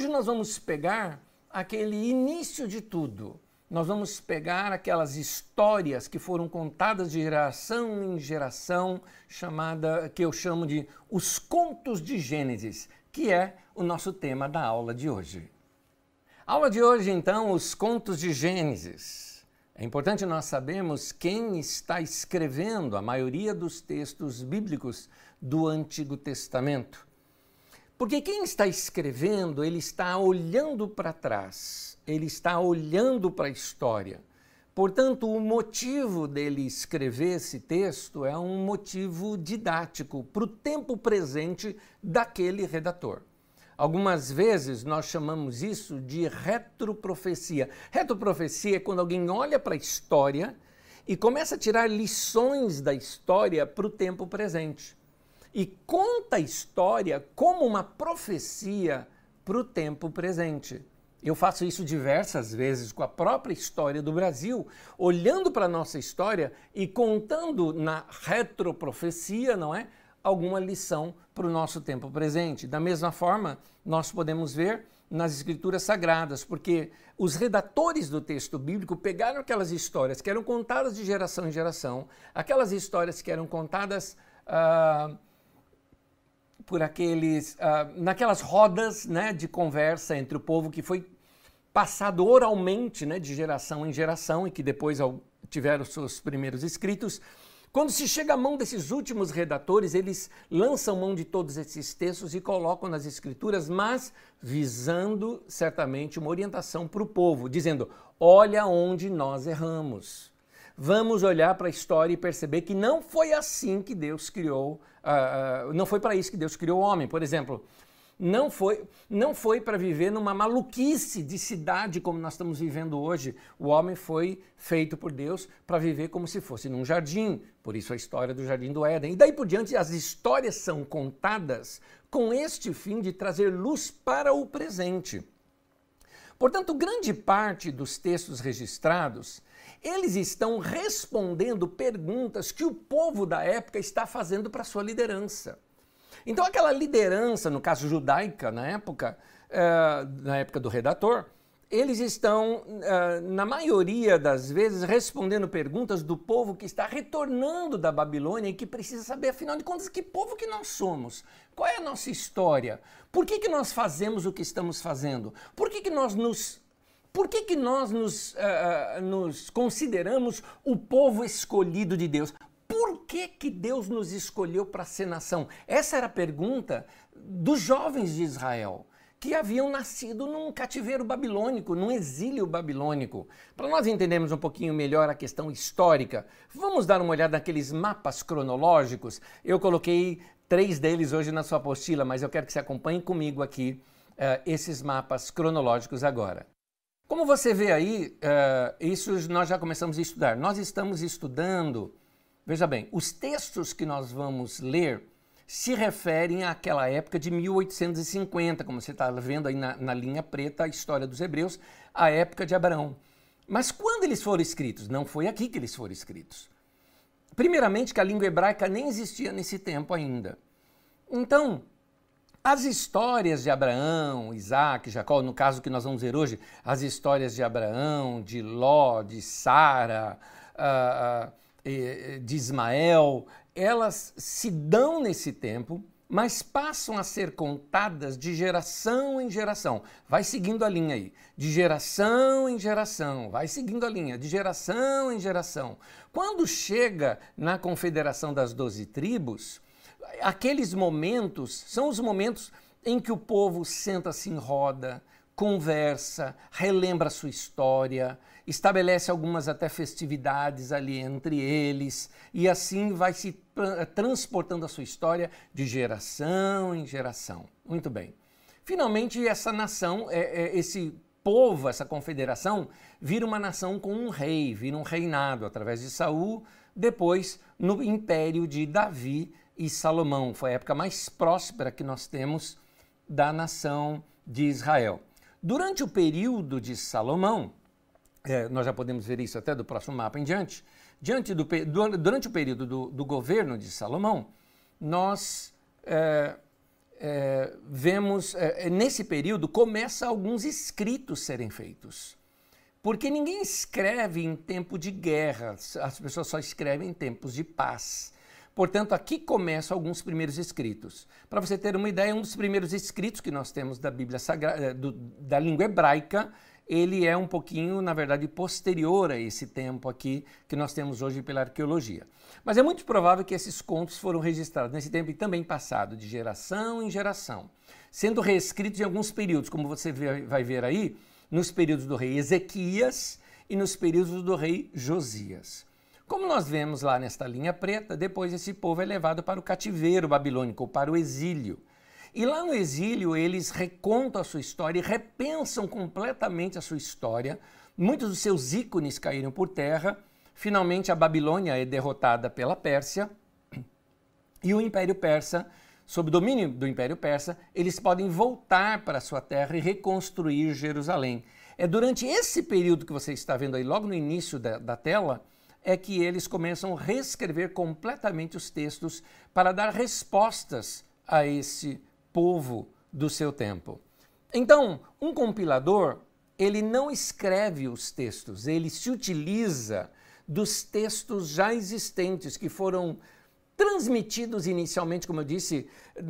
Hoje nós vamos pegar aquele início de tudo. Nós vamos pegar aquelas histórias que foram contadas de geração em geração, chamada que eu chamo de os contos de Gênesis, que é o nosso tema da aula de hoje. Aula de hoje, então, os contos de Gênesis. É importante nós sabermos quem está escrevendo a maioria dos textos bíblicos do Antigo Testamento. Porque quem está escrevendo, ele está olhando para trás, ele está olhando para a história. Portanto, o motivo dele escrever esse texto é um motivo didático para o tempo presente daquele redator. Algumas vezes nós chamamos isso de retroprofecia. Retroprofecia é quando alguém olha para a história e começa a tirar lições da história para o tempo presente e conta a história como uma profecia para o tempo presente. Eu faço isso diversas vezes com a própria história do Brasil, olhando para a nossa história e contando na retroprofecia, não é? Alguma lição para o nosso tempo presente. Da mesma forma, nós podemos ver nas escrituras sagradas, porque os redatores do texto bíblico pegaram aquelas histórias que eram contadas de geração em geração, aquelas histórias que eram contadas. Uh, por aqueles, uh, naquelas rodas né, de conversa entre o povo que foi passado oralmente né, de geração em geração e que depois tiveram seus primeiros escritos. Quando se chega à mão desses últimos redatores, eles lançam mão de todos esses textos e colocam nas escrituras, mas visando certamente uma orientação para o povo, dizendo: olha onde nós erramos vamos olhar para a história e perceber que não foi assim que Deus criou, uh, não foi para isso que Deus criou o homem. Por exemplo, não foi, não foi para viver numa maluquice de cidade como nós estamos vivendo hoje. O homem foi feito por Deus para viver como se fosse num jardim. Por isso a história do jardim do Éden. E daí por diante as histórias são contadas com este fim de trazer luz para o presente. Portanto, grande parte dos textos registrados eles estão respondendo perguntas que o povo da época está fazendo para sua liderança. Então, aquela liderança, no caso judaica, na época, uh, na época do redator, eles estão, uh, na maioria das vezes, respondendo perguntas do povo que está retornando da Babilônia e que precisa saber, afinal de contas, que povo que nós somos, qual é a nossa história, por que, que nós fazemos o que estamos fazendo, por que, que nós nos por que, que nós nos, uh, nos consideramos o povo escolhido de Deus? Por que, que Deus nos escolheu para ser nação? Essa era a pergunta dos jovens de Israel, que haviam nascido num cativeiro babilônico, num exílio babilônico. Para nós entendermos um pouquinho melhor a questão histórica, vamos dar uma olhada naqueles mapas cronológicos. Eu coloquei três deles hoje na sua apostila, mas eu quero que você acompanhe comigo aqui uh, esses mapas cronológicos agora. Como você vê aí, uh, isso nós já começamos a estudar. Nós estamos estudando, veja bem, os textos que nós vamos ler se referem àquela época de 1850, como você está vendo aí na, na linha preta, a história dos hebreus, a época de Abraão. Mas quando eles foram escritos? Não foi aqui que eles foram escritos. Primeiramente, que a língua hebraica nem existia nesse tempo ainda. Então, as histórias de Abraão, Isaac, Jacó, no caso que nós vamos ver hoje, as histórias de Abraão, de Ló, de Sara, uh, uh, de Ismael, elas se dão nesse tempo, mas passam a ser contadas de geração em geração. Vai seguindo a linha aí. De geração em geração. Vai seguindo a linha. De geração em geração. Quando chega na Confederação das Doze Tribos, aqueles momentos são os momentos em que o povo senta-se em roda, conversa, relembra sua história, estabelece algumas até festividades ali entre eles e assim vai se transportando a sua história de geração em geração. Muito bem. Finalmente, essa nação, é, é, esse povo, essa confederação, vira uma nação com um rei, vira um reinado através de Saul, depois no império de Davi e Salomão. Foi a época mais próspera que nós temos da nação de Israel. Durante o período de Salomão, é, nós já podemos ver isso até do próximo mapa em diante, diante do, durante o período do, do governo de Salomão, nós é, é, vemos, é, nesse período, começa alguns escritos serem feitos. Porque ninguém escreve em tempo de guerra, as pessoas só escrevem em tempos de paz. Portanto, aqui começam alguns primeiros escritos. Para você ter uma ideia, um dos primeiros escritos que nós temos da Bíblia Sagrada, do, da língua hebraica, ele é um pouquinho, na verdade, posterior a esse tempo aqui que nós temos hoje pela arqueologia. Mas é muito provável que esses contos foram registrados nesse tempo e também passado, de geração em geração, sendo reescritos em alguns períodos, como você vai ver aí, nos períodos do rei Ezequias e nos períodos do rei Josias. Como nós vemos lá nesta linha preta, depois esse povo é levado para o cativeiro babilônico, para o exílio. E lá no exílio, eles recontam a sua história e repensam completamente a sua história. Muitos dos seus ícones caíram por terra. Finalmente, a Babilônia é derrotada pela Pérsia. E o Império Persa, sob domínio do Império Persa, eles podem voltar para sua terra e reconstruir Jerusalém. É durante esse período que você está vendo aí, logo no início da, da tela, é que eles começam a reescrever completamente os textos para dar respostas a esse povo do seu tempo. Então, um compilador, ele não escreve os textos, ele se utiliza dos textos já existentes que foram transmitidos inicialmente, como eu disse,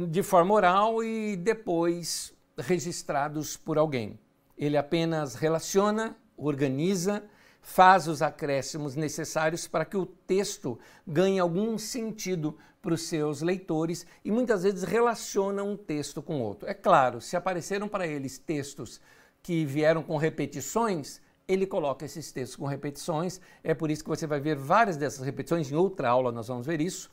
de forma oral e depois registrados por alguém. Ele apenas relaciona, organiza, faz os acréscimos necessários para que o texto ganhe algum sentido para os seus leitores e muitas vezes relaciona um texto com outro. É claro, se apareceram para eles textos que vieram com repetições, ele coloca esses textos com repetições. É por isso que você vai ver várias dessas repetições. Em outra aula nós vamos ver isso,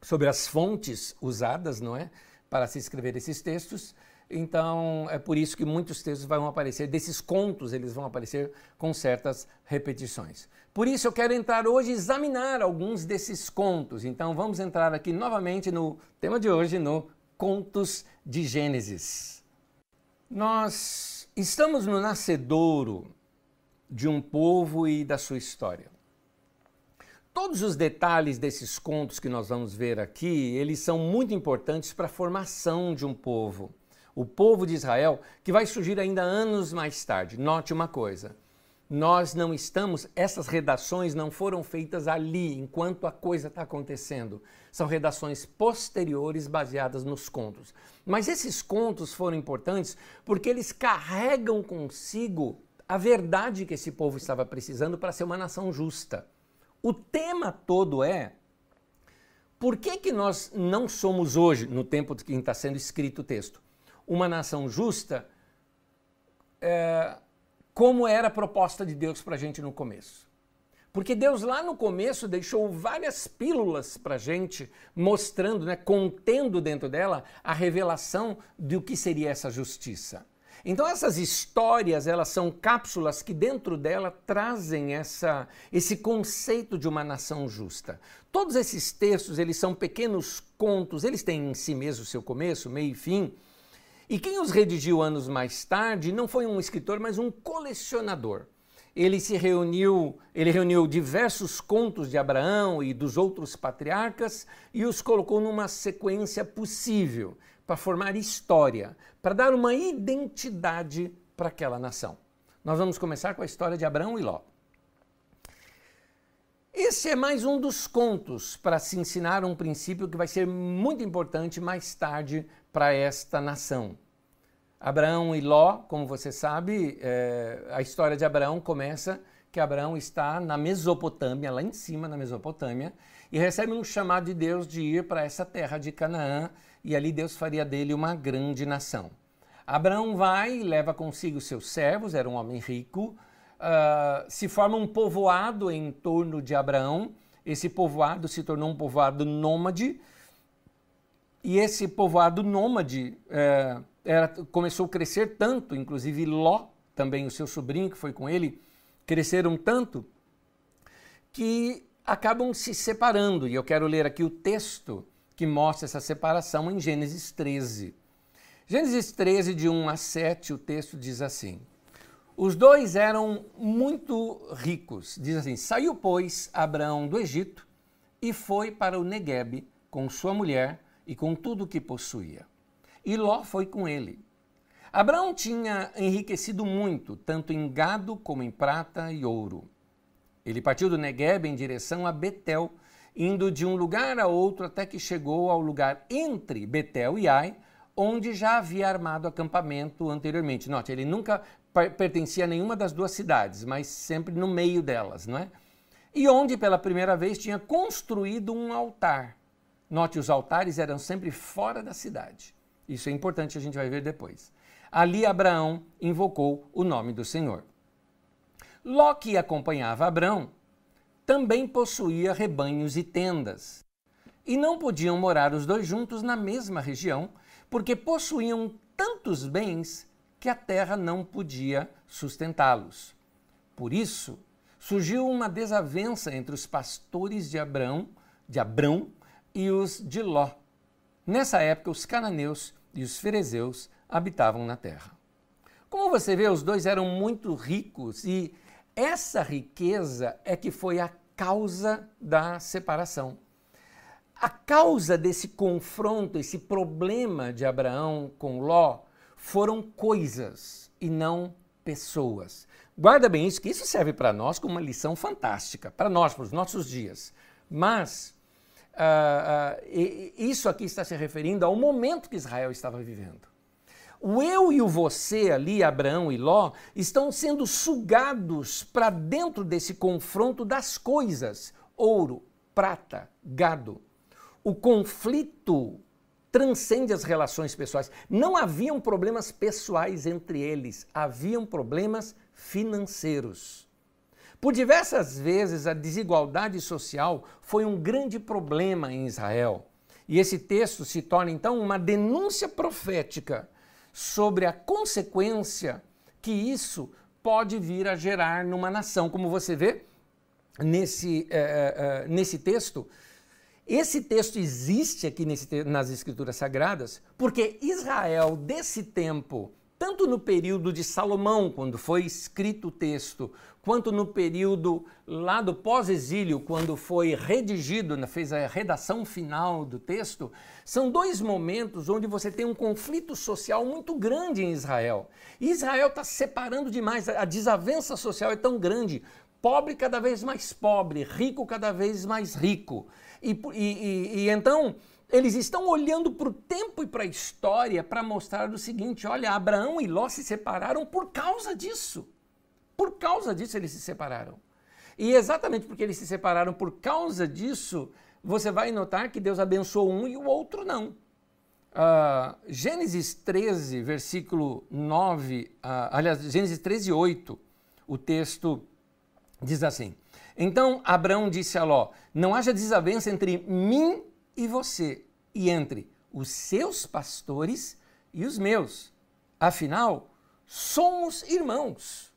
sobre as fontes usadas, não é? Para se escrever esses textos. Então, é por isso que muitos textos vão aparecer, desses contos, eles vão aparecer com certas repetições. Por isso, eu quero entrar hoje e examinar alguns desses contos. Então, vamos entrar aqui novamente no tema de hoje, no Contos de Gênesis. Nós estamos no nascedouro de um povo e da sua história. Todos os detalhes desses contos que nós vamos ver aqui, eles são muito importantes para a formação de um povo o povo de Israel, que vai surgir ainda anos mais tarde. Note uma coisa: nós não estamos, essas redações não foram feitas ali, enquanto a coisa está acontecendo. São redações posteriores baseadas nos contos. Mas esses contos foram importantes porque eles carregam consigo a verdade que esse povo estava precisando para ser uma nação justa. O tema todo é por que, que nós não somos hoje, no tempo de quem está sendo escrito o texto, uma nação justa, é, como era a proposta de Deus para a gente no começo. Porque Deus lá no começo deixou várias pílulas para a gente, mostrando, né, contendo dentro dela a revelação do que seria essa justiça. Então essas histórias, elas são cápsulas que dentro dela trazem essa, esse conceito de uma nação justa. Todos esses textos, eles são pequenos contos, eles têm em si mesmo seu começo, meio e fim, e quem os redigiu anos mais tarde não foi um escritor, mas um colecionador. Ele se reuniu, ele reuniu diversos contos de Abraão e dos outros patriarcas e os colocou numa sequência possível para formar história, para dar uma identidade para aquela nação. Nós vamos começar com a história de Abraão e Ló. Esse é mais um dos contos para se ensinar um princípio que vai ser muito importante mais tarde para esta nação. Abraão e Ló, como você sabe, é, a história de Abraão começa que Abraão está na Mesopotâmia, lá em cima na Mesopotâmia, e recebe um chamado de Deus de ir para essa terra de Canaã, e ali Deus faria dele uma grande nação. Abraão vai, leva consigo seus servos, era um homem rico, uh, se forma um povoado em torno de Abraão, esse povoado se tornou um povoado nômade, e esse povoado nômade é, era, começou a crescer tanto, inclusive Ló, também o seu sobrinho que foi com ele, cresceram tanto que acabam se separando. E eu quero ler aqui o texto que mostra essa separação em Gênesis 13. Gênesis 13, de 1 a 7, o texto diz assim: Os dois eram muito ricos. Diz assim: Saiu, pois, Abraão do Egito e foi para o Neguebe com sua mulher e com tudo o que possuía. e Ló foi com ele. Abraão tinha enriquecido muito, tanto em gado como em prata e ouro. Ele partiu do Negueb em direção a Betel, indo de um lugar a outro até que chegou ao lugar entre Betel e Ai, onde já havia armado acampamento anteriormente. Note, ele nunca pertencia a nenhuma das duas cidades, mas sempre no meio delas, não é? E onde pela primeira vez tinha construído um altar. Note, os altares eram sempre fora da cidade. Isso é importante, a gente vai ver depois. Ali Abraão invocou o nome do Senhor. Ló, que acompanhava Abraão, também possuía rebanhos e tendas. E não podiam morar os dois juntos na mesma região, porque possuíam tantos bens que a terra não podia sustentá-los. Por isso, surgiu uma desavença entre os pastores de Abraão, de Abrão e os de Ló. Nessa época, os cananeus e os ferezeus habitavam na terra. Como você vê, os dois eram muito ricos e essa riqueza é que foi a causa da separação. A causa desse confronto, esse problema de Abraão com Ló, foram coisas e não pessoas. Guarda bem isso, que isso serve para nós como uma lição fantástica, para nós, para os nossos dias. Mas uh, isso aqui está se referindo ao momento que Israel estava vivendo. O eu e o você ali, Abraão e Ló, estão sendo sugados para dentro desse confronto das coisas: ouro, prata, gado. O conflito transcende as relações pessoais. Não haviam problemas pessoais entre eles, haviam problemas financeiros. Por diversas vezes, a desigualdade social foi um grande problema em Israel. E esse texto se torna então uma denúncia profética sobre a consequência que isso pode vir a gerar numa nação. Como você vê nesse, é, é, nesse texto, esse texto existe aqui nesse, nas Escrituras Sagradas porque Israel, desse tempo, tanto no período de Salomão, quando foi escrito o texto, quanto no período lá do pós-exílio, quando foi redigido, fez a redação final do texto, são dois momentos onde você tem um conflito social muito grande em Israel. Israel está se separando demais, a desavença social é tão grande, pobre cada vez mais pobre, rico cada vez mais rico. E, e, e, e então eles estão olhando para o tempo e para a história para mostrar o seguinte: olha, Abraão e Ló se separaram por causa disso. Por causa disso eles se separaram. E exatamente porque eles se separaram por causa disso, você vai notar que Deus abençoou um e o outro não. Uh, Gênesis 13, versículo 9, uh, aliás, Gênesis 13, 8, o texto diz assim: Então Abraão disse a Ló: Não haja desavença entre mim e você, e entre os seus pastores e os meus. Afinal, somos irmãos.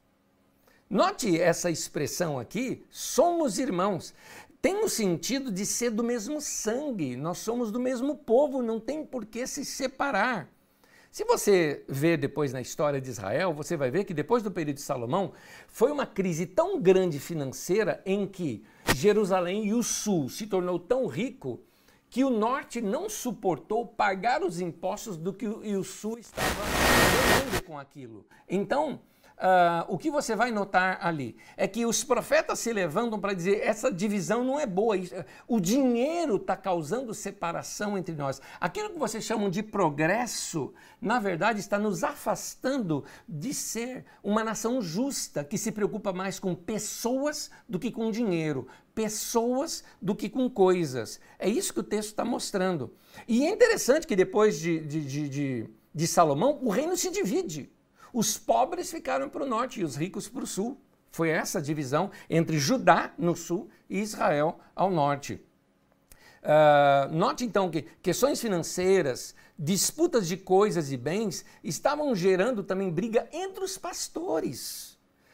Note essa expressão aqui, somos irmãos. Tem o sentido de ser do mesmo sangue, nós somos do mesmo povo, não tem por que se separar. Se você ver depois na história de Israel, você vai ver que depois do período de Salomão, foi uma crise tão grande financeira em que Jerusalém e o sul se tornou tão rico que o norte não suportou pagar os impostos do que o, sul estava com aquilo. Então, Uh, o que você vai notar ali é que os profetas se levantam para dizer essa divisão não é boa, o dinheiro está causando separação entre nós. Aquilo que vocês chamam de progresso, na verdade, está nos afastando de ser uma nação justa, que se preocupa mais com pessoas do que com dinheiro, pessoas do que com coisas. É isso que o texto está mostrando. E é interessante que depois de, de, de, de, de Salomão, o reino se divide. Os pobres ficaram para o norte e os ricos para o sul. Foi essa divisão entre Judá no sul e Israel ao norte. Uh, note então que questões financeiras, disputas de coisas e bens estavam gerando também briga entre os pastores.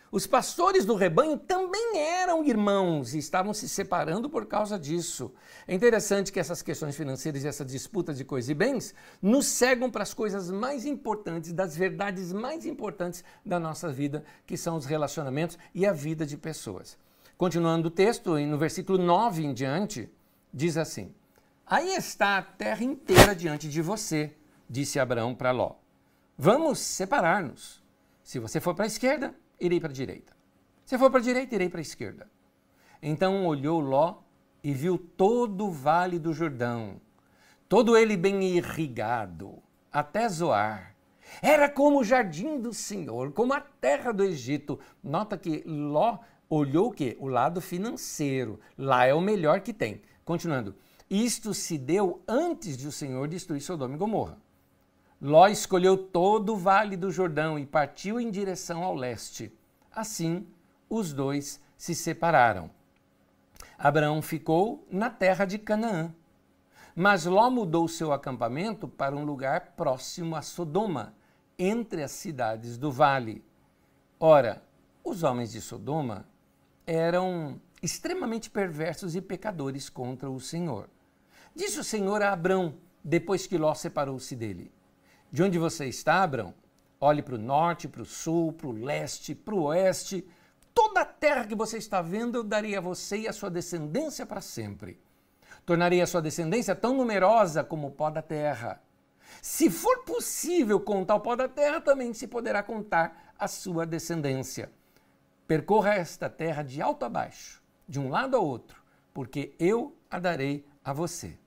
Os pastores do rebanho também eram irmãos e estavam se separando por causa disso. É interessante que essas questões financeiras e essa disputa de coisas e bens nos cegam para as coisas mais importantes, das verdades mais importantes da nossa vida, que são os relacionamentos e a vida de pessoas. Continuando o texto, no versículo 9 em diante, diz assim: Aí está a terra inteira diante de você. disse Abraão para Ló: Vamos separar-nos. Se você for para a esquerda, irei para a direita. Se for para a direita, irei para a esquerda. Então olhou Ló e viu todo o vale do Jordão, todo ele bem irrigado, até Zoar. Era como o jardim do Senhor, como a terra do Egito. Nota que Ló olhou o quê? O lado financeiro. Lá é o melhor que tem. Continuando. Isto se deu antes de o Senhor destruir Sodoma e Gomorra. Ló escolheu todo o vale do Jordão e partiu em direção ao leste. Assim, os dois se separaram. Abraão ficou na terra de Canaã. Mas Ló mudou seu acampamento para um lugar próximo a Sodoma, entre as cidades do vale. Ora, os homens de Sodoma eram extremamente perversos e pecadores contra o Senhor. Disse o Senhor a Abrão, depois que Ló separou-se dele: De onde você está, Abrão? Olhe para o norte, para o sul, para o leste, para o oeste. Toda a terra que você está vendo eu darei a você e a sua descendência para sempre. Tornarei a sua descendência tão numerosa como o pó da terra. Se for possível contar o pó da terra, também se poderá contar a sua descendência. Percorra esta terra de alto a baixo, de um lado ao outro, porque eu a darei a você.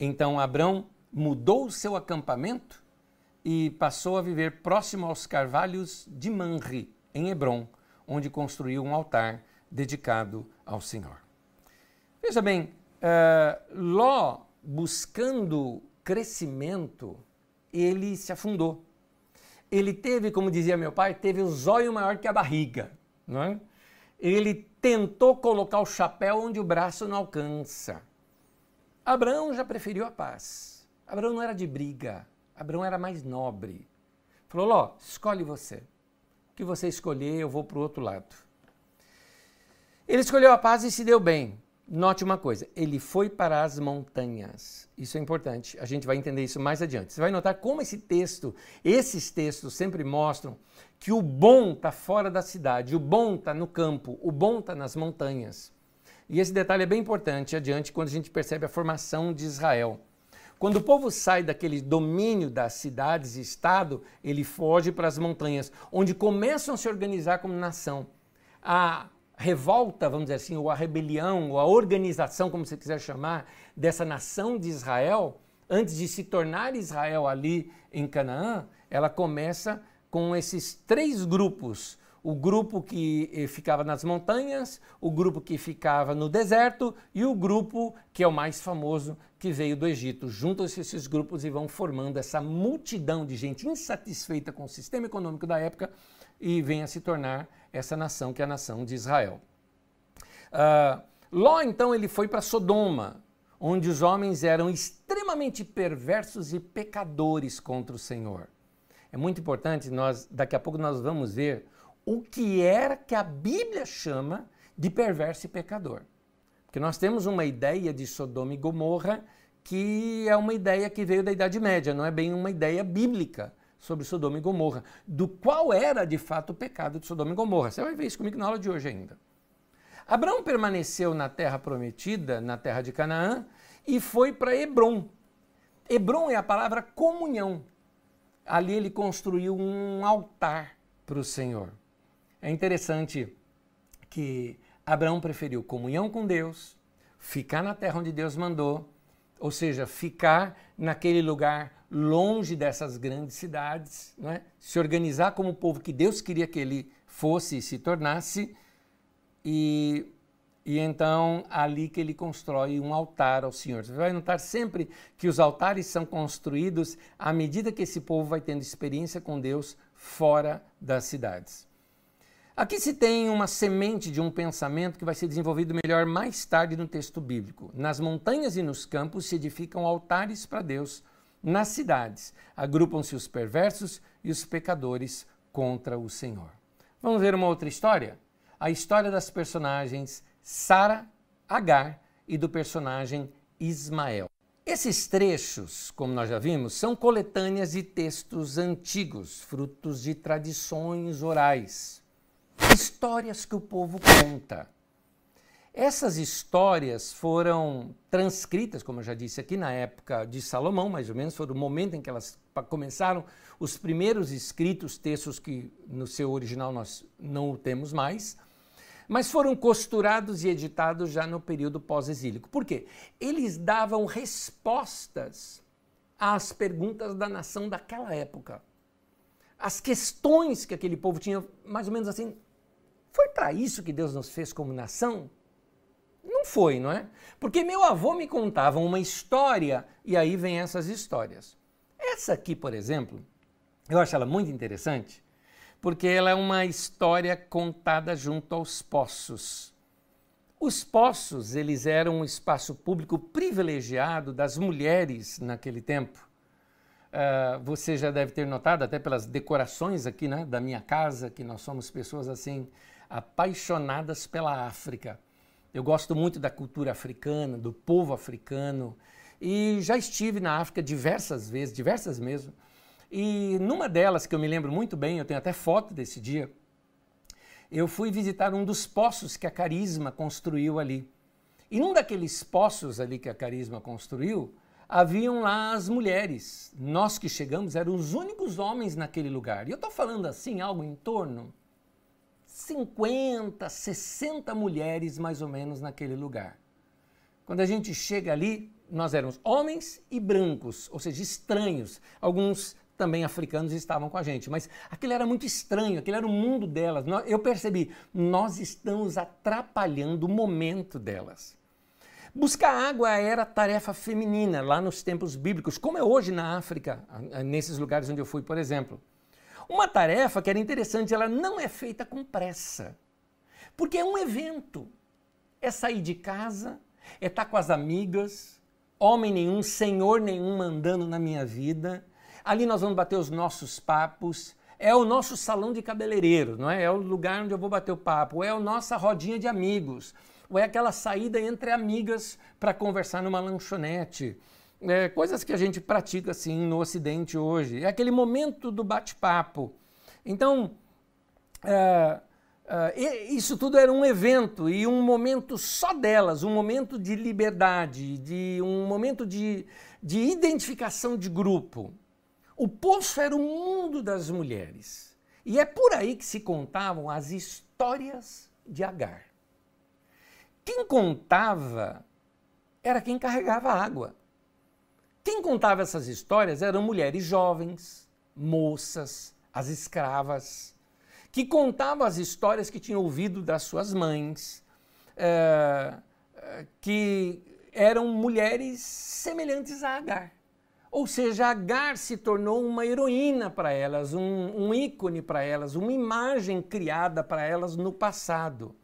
Então Abrão mudou seu acampamento e passou a viver próximo aos carvalhos de Manri, em Hebron, onde construiu um altar dedicado ao Senhor. Veja bem, uh, Ló, buscando crescimento, ele se afundou. Ele teve, como dizia meu pai, teve o zóio maior que a barriga. Não é? Ele tentou colocar o chapéu onde o braço não alcança. Abraão já preferiu a paz. Abraão não era de briga. Abraão era mais nobre. Falou: Ló, escolhe você. O que você escolher, eu vou para o outro lado. Ele escolheu a paz e se deu bem. Note uma coisa, ele foi para as montanhas. Isso é importante, a gente vai entender isso mais adiante. Você vai notar como esse texto, esses textos sempre mostram que o bom está fora da cidade, o bom está no campo, o bom está nas montanhas. E esse detalhe é bem importante adiante quando a gente percebe a formação de Israel. Quando o povo sai daquele domínio das cidades e estado, ele foge para as montanhas, onde começam a se organizar como nação. A revolta, vamos dizer assim, ou a rebelião, ou a organização, como você quiser chamar, dessa nação de Israel, antes de se tornar Israel ali em Canaã, ela começa com esses três grupos. O grupo que eh, ficava nas montanhas, o grupo que ficava no deserto e o grupo que é o mais famoso, que veio do Egito. Juntam-se esses grupos e vão formando essa multidão de gente insatisfeita com o sistema econômico da época e vem a se tornar essa nação que é a nação de Israel. Uh, Ló, então, ele foi para Sodoma, onde os homens eram extremamente perversos e pecadores contra o Senhor. É muito importante, nós daqui a pouco nós vamos ver o que era que a Bíblia chama de perverso e pecador. Porque nós temos uma ideia de Sodoma e Gomorra que é uma ideia que veio da Idade Média, não é bem uma ideia bíblica sobre Sodoma e Gomorra, do qual era de fato o pecado de Sodoma e Gomorra. Você vai ver isso comigo na aula de hoje ainda. Abraão permaneceu na terra prometida, na terra de Canaã, e foi para Hebron. Hebron é a palavra comunhão. Ali ele construiu um altar para o Senhor. É interessante que Abraão preferiu comunhão com Deus, ficar na terra onde Deus mandou, ou seja, ficar naquele lugar longe dessas grandes cidades, é? se organizar como o povo que Deus queria que ele fosse e se tornasse, e, e então ali que ele constrói um altar ao Senhor. Você vai notar sempre que os altares são construídos à medida que esse povo vai tendo experiência com Deus fora das cidades. Aqui se tem uma semente de um pensamento que vai ser desenvolvido melhor mais tarde no texto bíblico. Nas montanhas e nos campos se edificam altares para Deus nas cidades, agrupam-se os perversos e os pecadores contra o Senhor. Vamos ver uma outra história? A história das personagens Sara, Agar e do personagem Ismael. Esses trechos, como nós já vimos, são coletâneas de textos antigos, frutos de tradições orais, histórias que o povo conta. Essas histórias foram transcritas, como eu já disse aqui, na época de Salomão, mais ou menos, foi o momento em que elas começaram os primeiros escritos, textos que no seu original nós não temos mais, mas foram costurados e editados já no período pós-exílico. Por quê? Eles davam respostas às perguntas da nação daquela época. As questões que aquele povo tinha, mais ou menos assim, foi para isso que Deus nos fez como nação? Não foi, não é? Porque meu avô me contava uma história e aí vem essas histórias. Essa aqui, por exemplo, eu acho ela muito interessante porque ela é uma história contada junto aos poços. Os poços, eles eram um espaço público privilegiado das mulheres naquele tempo. Uh, você já deve ter notado, até pelas decorações aqui né, da minha casa, que nós somos pessoas assim apaixonadas pela África. Eu gosto muito da cultura africana, do povo africano, e já estive na África diversas vezes, diversas mesmo. E numa delas, que eu me lembro muito bem, eu tenho até foto desse dia, eu fui visitar um dos poços que a Carisma construiu ali. E num daqueles poços ali que a Carisma construiu, haviam lá as mulheres. Nós que chegamos eram os únicos homens naquele lugar. E eu estou falando assim, algo em torno 50, 60 mulheres mais ou menos naquele lugar. Quando a gente chega ali, nós éramos homens e brancos, ou seja, estranhos. Alguns também africanos estavam com a gente. Mas aquilo era muito estranho, aquele era o mundo delas. Eu percebi, nós estamos atrapalhando o momento delas. Buscar água era tarefa feminina lá nos tempos bíblicos, como é hoje na África, nesses lugares onde eu fui, por exemplo. Uma tarefa que era interessante, ela não é feita com pressa, porque é um evento. É sair de casa, é estar com as amigas, homem nenhum, senhor nenhum mandando na minha vida, Ali nós vamos bater os nossos papos. É o nosso salão de cabeleireiro, não é? É o lugar onde eu vou bater o papo. É a nossa rodinha de amigos. Ou é aquela saída entre amigas para conversar numa lanchonete. É, coisas que a gente pratica assim no Ocidente hoje. É aquele momento do bate-papo. Então, é, é, isso tudo era um evento e um momento só delas, um momento de liberdade, de um momento de, de identificação de grupo. O poço era o mundo das mulheres. E é por aí que se contavam as histórias de Agar. Quem contava era quem carregava água. Quem contava essas histórias eram mulheres jovens, moças, as escravas, que contavam as histórias que tinham ouvido das suas mães, é, que eram mulheres semelhantes a Agar. Ou seja, Agar se tornou uma heroína para elas, um, um ícone para elas, uma imagem criada para elas no passado.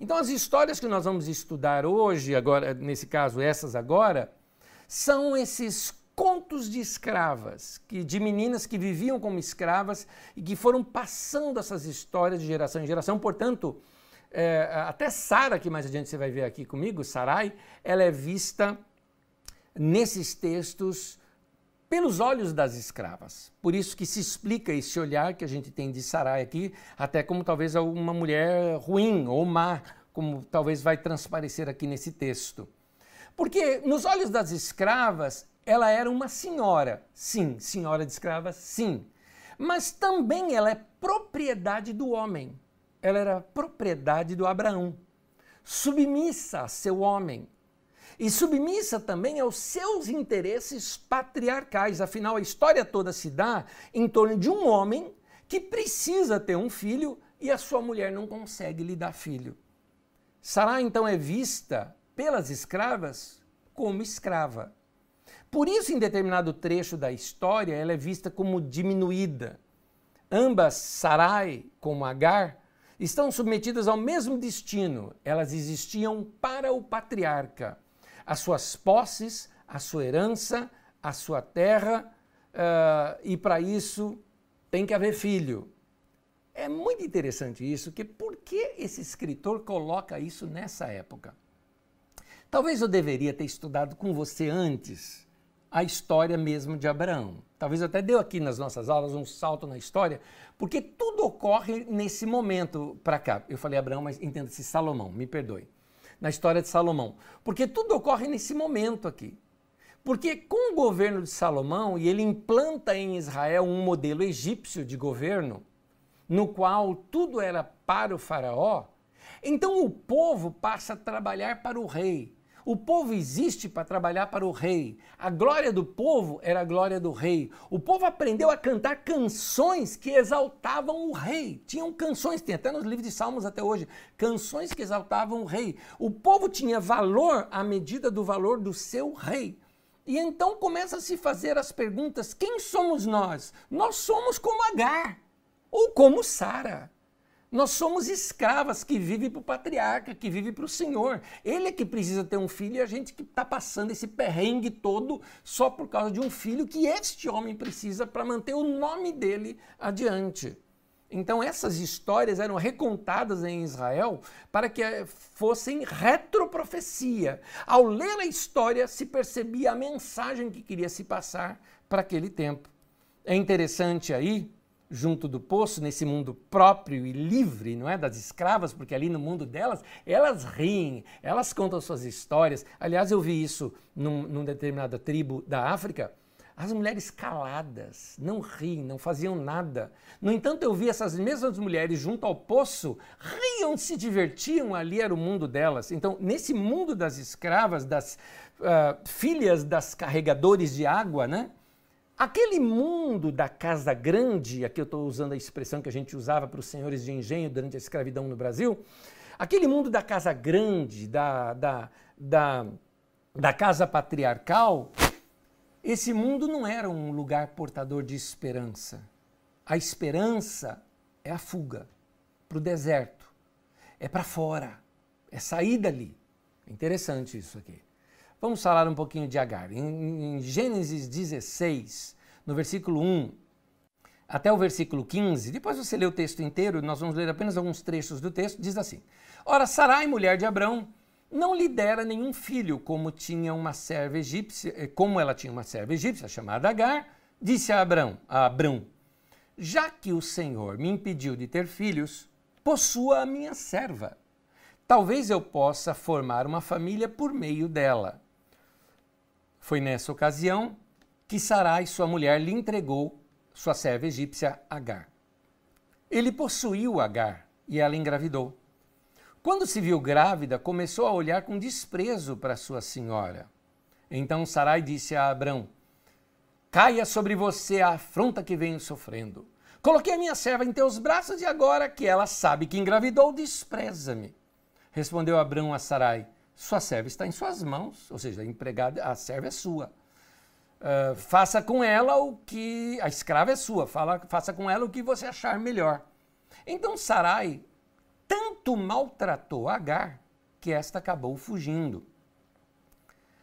Então, as histórias que nós vamos estudar hoje, agora, nesse caso, essas agora, são esses contos de escravas, que, de meninas que viviam como escravas e que foram passando essas histórias de geração em geração. Portanto, é, até Sara, que mais adiante você vai ver aqui comigo, Sarai, ela é vista nesses textos pelos olhos das escravas. Por isso que se explica esse olhar que a gente tem de Sarai aqui, até como talvez uma mulher ruim ou má, como talvez vai transparecer aqui nesse texto. Porque nos olhos das escravas, ela era uma senhora, sim, senhora de escravas, sim. Mas também ela é propriedade do homem. Ela era propriedade do Abraão, submissa a seu homem, e submissa também aos seus interesses patriarcais. Afinal, a história toda se dá em torno de um homem que precisa ter um filho e a sua mulher não consegue lhe dar filho. Sará então é vista pelas escravas como escrava. Por isso, em determinado trecho da história, ela é vista como diminuída. Ambas, Sarai como Agar, estão submetidas ao mesmo destino. Elas existiam para o patriarca as suas posses, a sua herança, a sua terra, uh, e para isso tem que haver filho. É muito interessante isso, que por que esse escritor coloca isso nessa época? Talvez eu deveria ter estudado com você antes a história mesmo de Abraão. Talvez até deu aqui nas nossas aulas um salto na história, porque tudo ocorre nesse momento para cá. Eu falei Abraão, mas entenda-se Salomão, me perdoe. na história de Salomão? Porque tudo ocorre nesse momento aqui. Porque com o governo de Salomão, e ele implanta em Israel um modelo egípcio de governo, no qual tudo era para o faraó, então o povo passa a trabalhar para o rei. O povo existe para trabalhar para o rei. A glória do povo era a glória do rei. O povo aprendeu a cantar canções que exaltavam o rei. Tinham canções, tem até nos livros de Salmos até hoje, canções que exaltavam o rei. O povo tinha valor à medida do valor do seu rei. E então começa a se fazer as perguntas: quem somos nós? Nós somos como Agar ou como Sara. Nós somos escravas que vivem para o patriarca, que vivem para o Senhor. Ele é que precisa ter um filho e a gente que está passando esse perrengue todo só por causa de um filho que este homem precisa para manter o nome dele adiante. Então essas histórias eram recontadas em Israel para que eh, fossem retroprofecia. Ao ler a história se percebia a mensagem que queria se passar para aquele tempo. É interessante aí junto do poço, nesse mundo próprio e livre, não é, das escravas, porque ali no mundo delas, elas riem, elas contam suas histórias. Aliás, eu vi isso num, num determinada tribo da África, as mulheres caladas, não riem, não faziam nada. No entanto, eu vi essas mesmas mulheres junto ao poço, riam, se divertiam, ali era o mundo delas. Então, nesse mundo das escravas, das uh, filhas das carregadores de água, né? Aquele mundo da casa grande, aqui eu estou usando a expressão que a gente usava para os senhores de engenho durante a escravidão no Brasil, aquele mundo da casa grande, da, da, da, da casa patriarcal, esse mundo não era um lugar portador de esperança. A esperança é a fuga para o deserto, é para fora, é sair dali. É interessante isso aqui. Vamos falar um pouquinho de Agar. Em, em Gênesis 16, no versículo 1 até o versículo 15, depois você lê o texto inteiro, nós vamos ler apenas alguns trechos do texto, diz assim: Ora, Sarai, mulher de Abrão, não lhe dera nenhum filho, como tinha uma serva egípcia, eh, como ela tinha uma serva egípcia chamada Agar, disse a Abrão, a Abrão: Já que o Senhor me impediu de ter filhos, possua a minha serva. Talvez eu possa formar uma família por meio dela. Foi nessa ocasião que Sarai, sua mulher, lhe entregou sua serva egípcia Agar. Ele possuiu Agar e ela engravidou. Quando se viu grávida, começou a olhar com desprezo para sua senhora. Então Sarai disse a Abrão: Caia sobre você a afronta que venho sofrendo. Coloquei a minha serva em teus braços e agora que ela sabe que engravidou, despreza-me. Respondeu Abrão a Sarai: sua serva está em suas mãos, ou seja, a empregada, a serva é sua. Uh, faça com ela o que. A escrava é sua, fala, faça com ela o que você achar melhor. Então Sarai tanto maltratou Agar que esta acabou fugindo.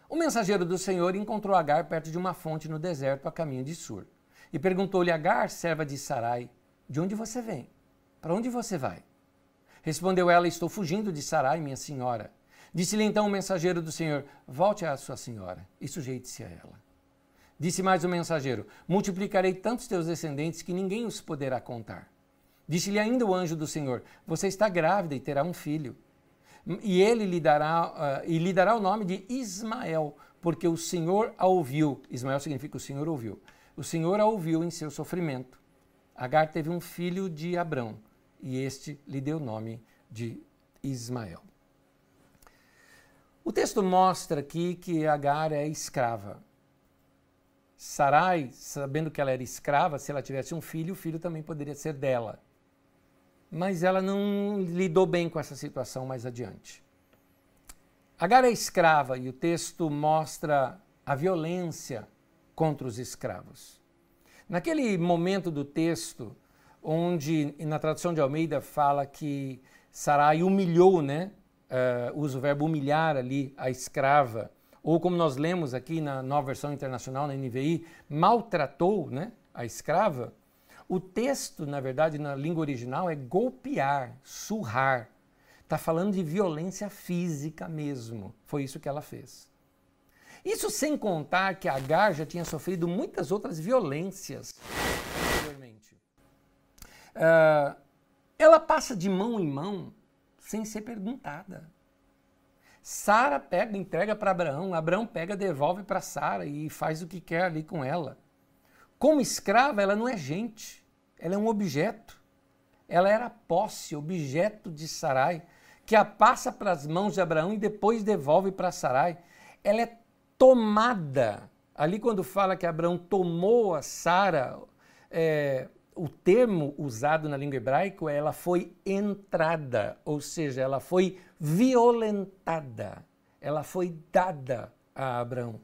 O mensageiro do Senhor encontrou Agar perto de uma fonte no deserto a caminho de Sur e perguntou-lhe: Agar, serva de Sarai, de onde você vem? Para onde você vai? Respondeu ela: Estou fugindo de Sarai, minha senhora. Disse-lhe então o mensageiro do Senhor: Volte à sua senhora e sujeite-se a ela. Disse mais o mensageiro: Multiplicarei tantos teus descendentes que ninguém os poderá contar. Disse-lhe ainda o anjo do Senhor: Você está grávida e terá um filho. E ele lhe dará, uh, e lhe dará o nome de Ismael, porque o Senhor a ouviu. Ismael significa o Senhor ouviu. O Senhor a ouviu em seu sofrimento. Agar teve um filho de Abrão, e este lhe deu o nome de Ismael. O texto mostra aqui que Agar é escrava. Sarai, sabendo que ela era escrava, se ela tivesse um filho, o filho também poderia ser dela. Mas ela não lidou bem com essa situação mais adiante. Agar é escrava e o texto mostra a violência contra os escravos. Naquele momento do texto, onde na tradução de Almeida fala que Sarai humilhou né, uh, usa o verbo humilhar ali a escrava, ou como nós lemos aqui na nova versão internacional, na NVI, maltratou né, a escrava, o texto, na verdade, na língua original é golpear, surrar. Está falando de violência física mesmo. Foi isso que ela fez. Isso sem contar que Agar já tinha sofrido muitas outras violências anteriormente. Uh, ela passa de mão em mão sem ser perguntada. Sara pega, entrega para Abraão, Abraão pega, devolve para Sara e faz o que quer ali com ela. Como escrava, ela não é gente, ela é um objeto. Ela era posse, objeto de Sarai, que a passa para as mãos de Abraão e depois devolve para Sarai. Ela é tomada. Ali, quando fala que Abraão tomou a Sara, é, o termo usado na língua hebraica é ela foi entrada, ou seja, ela foi violentada, ela foi dada a Abraão.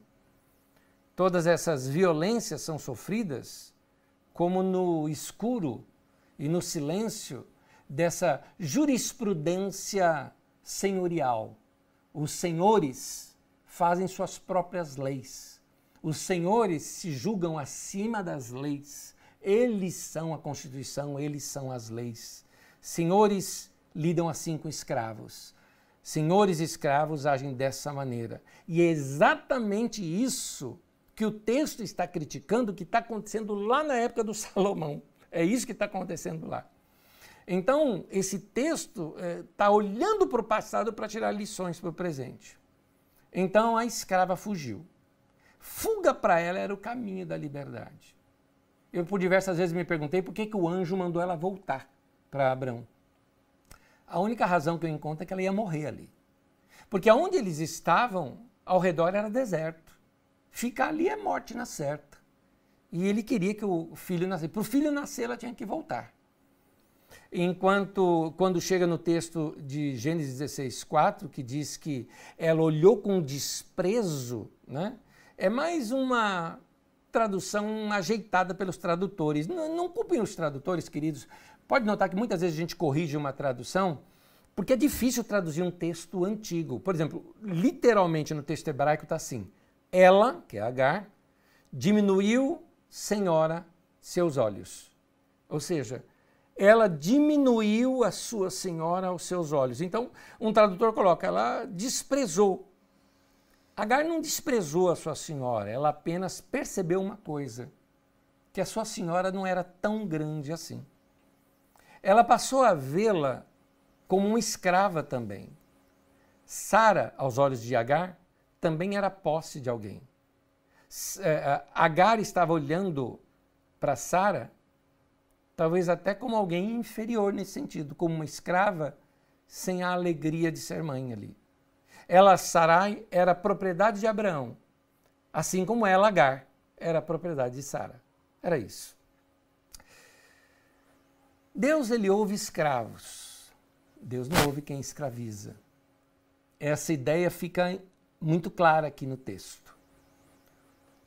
Todas essas violências são sofridas como no escuro e no silêncio dessa jurisprudência senhorial. Os senhores fazem suas próprias leis. Os senhores se julgam acima das leis. Eles são a Constituição, eles são as leis. Senhores lidam assim com escravos. Senhores e escravos agem dessa maneira. E é exatamente isso que o texto está criticando, que está acontecendo lá na época do Salomão. É isso que está acontecendo lá. Então, esse texto está é, olhando para o passado para tirar lições para o presente. Então, a escrava fugiu. Fuga para ela era o caminho da liberdade. Eu, por diversas vezes, me perguntei por que, que o anjo mandou ela voltar para Abraão. A única razão que eu encontro é que ela ia morrer ali. Porque aonde eles estavam, ao redor era deserto. Ficar ali é morte na certa. E ele queria que o filho nascesse. Para o filho nascer, ela tinha que voltar. Enquanto, quando chega no texto de Gênesis 16, 4, que diz que ela olhou com desprezo, né? é mais uma tradução ajeitada pelos tradutores. Não, não culpem os tradutores, queridos. Pode notar que muitas vezes a gente corrige uma tradução porque é difícil traduzir um texto antigo. Por exemplo, literalmente no texto hebraico está assim: Ela, que é Agar, diminuiu senhora seus olhos. Ou seja, ela diminuiu a sua senhora aos seus olhos. Então, um tradutor coloca, ela desprezou. Agar não desprezou a sua senhora, ela apenas percebeu uma coisa: que a sua senhora não era tão grande assim. Ela passou a vê-la como uma escrava também. Sara, aos olhos de Agar, também era posse de alguém. É, Agar estava olhando para Sara, talvez até como alguém inferior nesse sentido, como uma escrava sem a alegria de ser mãe ali. Ela, Sarai, era propriedade de Abraão, assim como ela, Agar, era propriedade de Sara. Era isso. Deus ele ouve escravos. Deus não ouve quem escraviza. Essa ideia fica muito clara aqui no texto.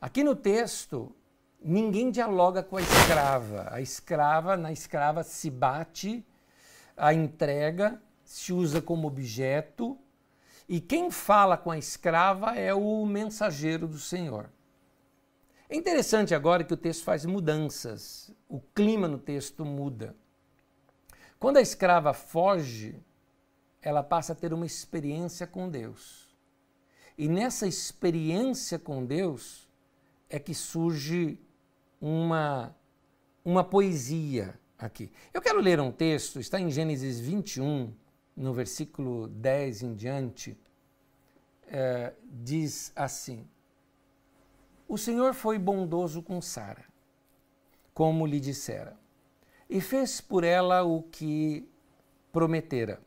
Aqui no texto, ninguém dialoga com a escrava. A escrava, na escrava se bate, a entrega se usa como objeto, e quem fala com a escrava é o mensageiro do Senhor. É interessante agora que o texto faz mudanças, o clima no texto muda. Quando a escrava foge, ela passa a ter uma experiência com Deus. E nessa experiência com Deus, é que surge uma, uma poesia aqui. Eu quero ler um texto, está em Gênesis 21, no versículo 10 em diante, é, diz assim: O Senhor foi bondoso com Sara, como lhe dissera, e fez por ela o que prometera.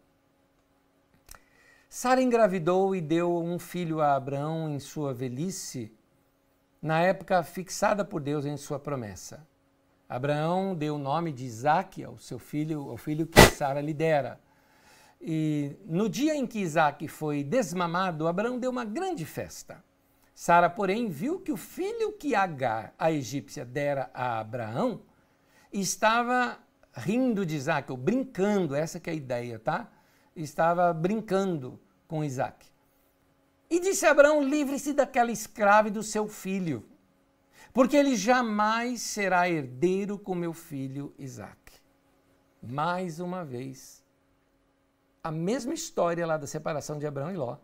Sara engravidou e deu um filho a Abraão em sua velhice na época fixada por Deus em sua promessa. Abraão deu o nome de Isaac ao seu filho, ao filho que Sara lhe dera. E no dia em que Isaac foi desmamado, Abraão deu uma grande festa. Sara, porém, viu que o filho que Agar, a egípcia, dera a Abraão, estava rindo de Isaac, ou brincando, essa que é a ideia, tá? Estava brincando com Isaac. E disse Abraão: livre-se daquela escrava e do seu filho, porque ele jamais será herdeiro com meu filho Isaque. Mais uma vez, a mesma história lá da separação de Abraão e Ló.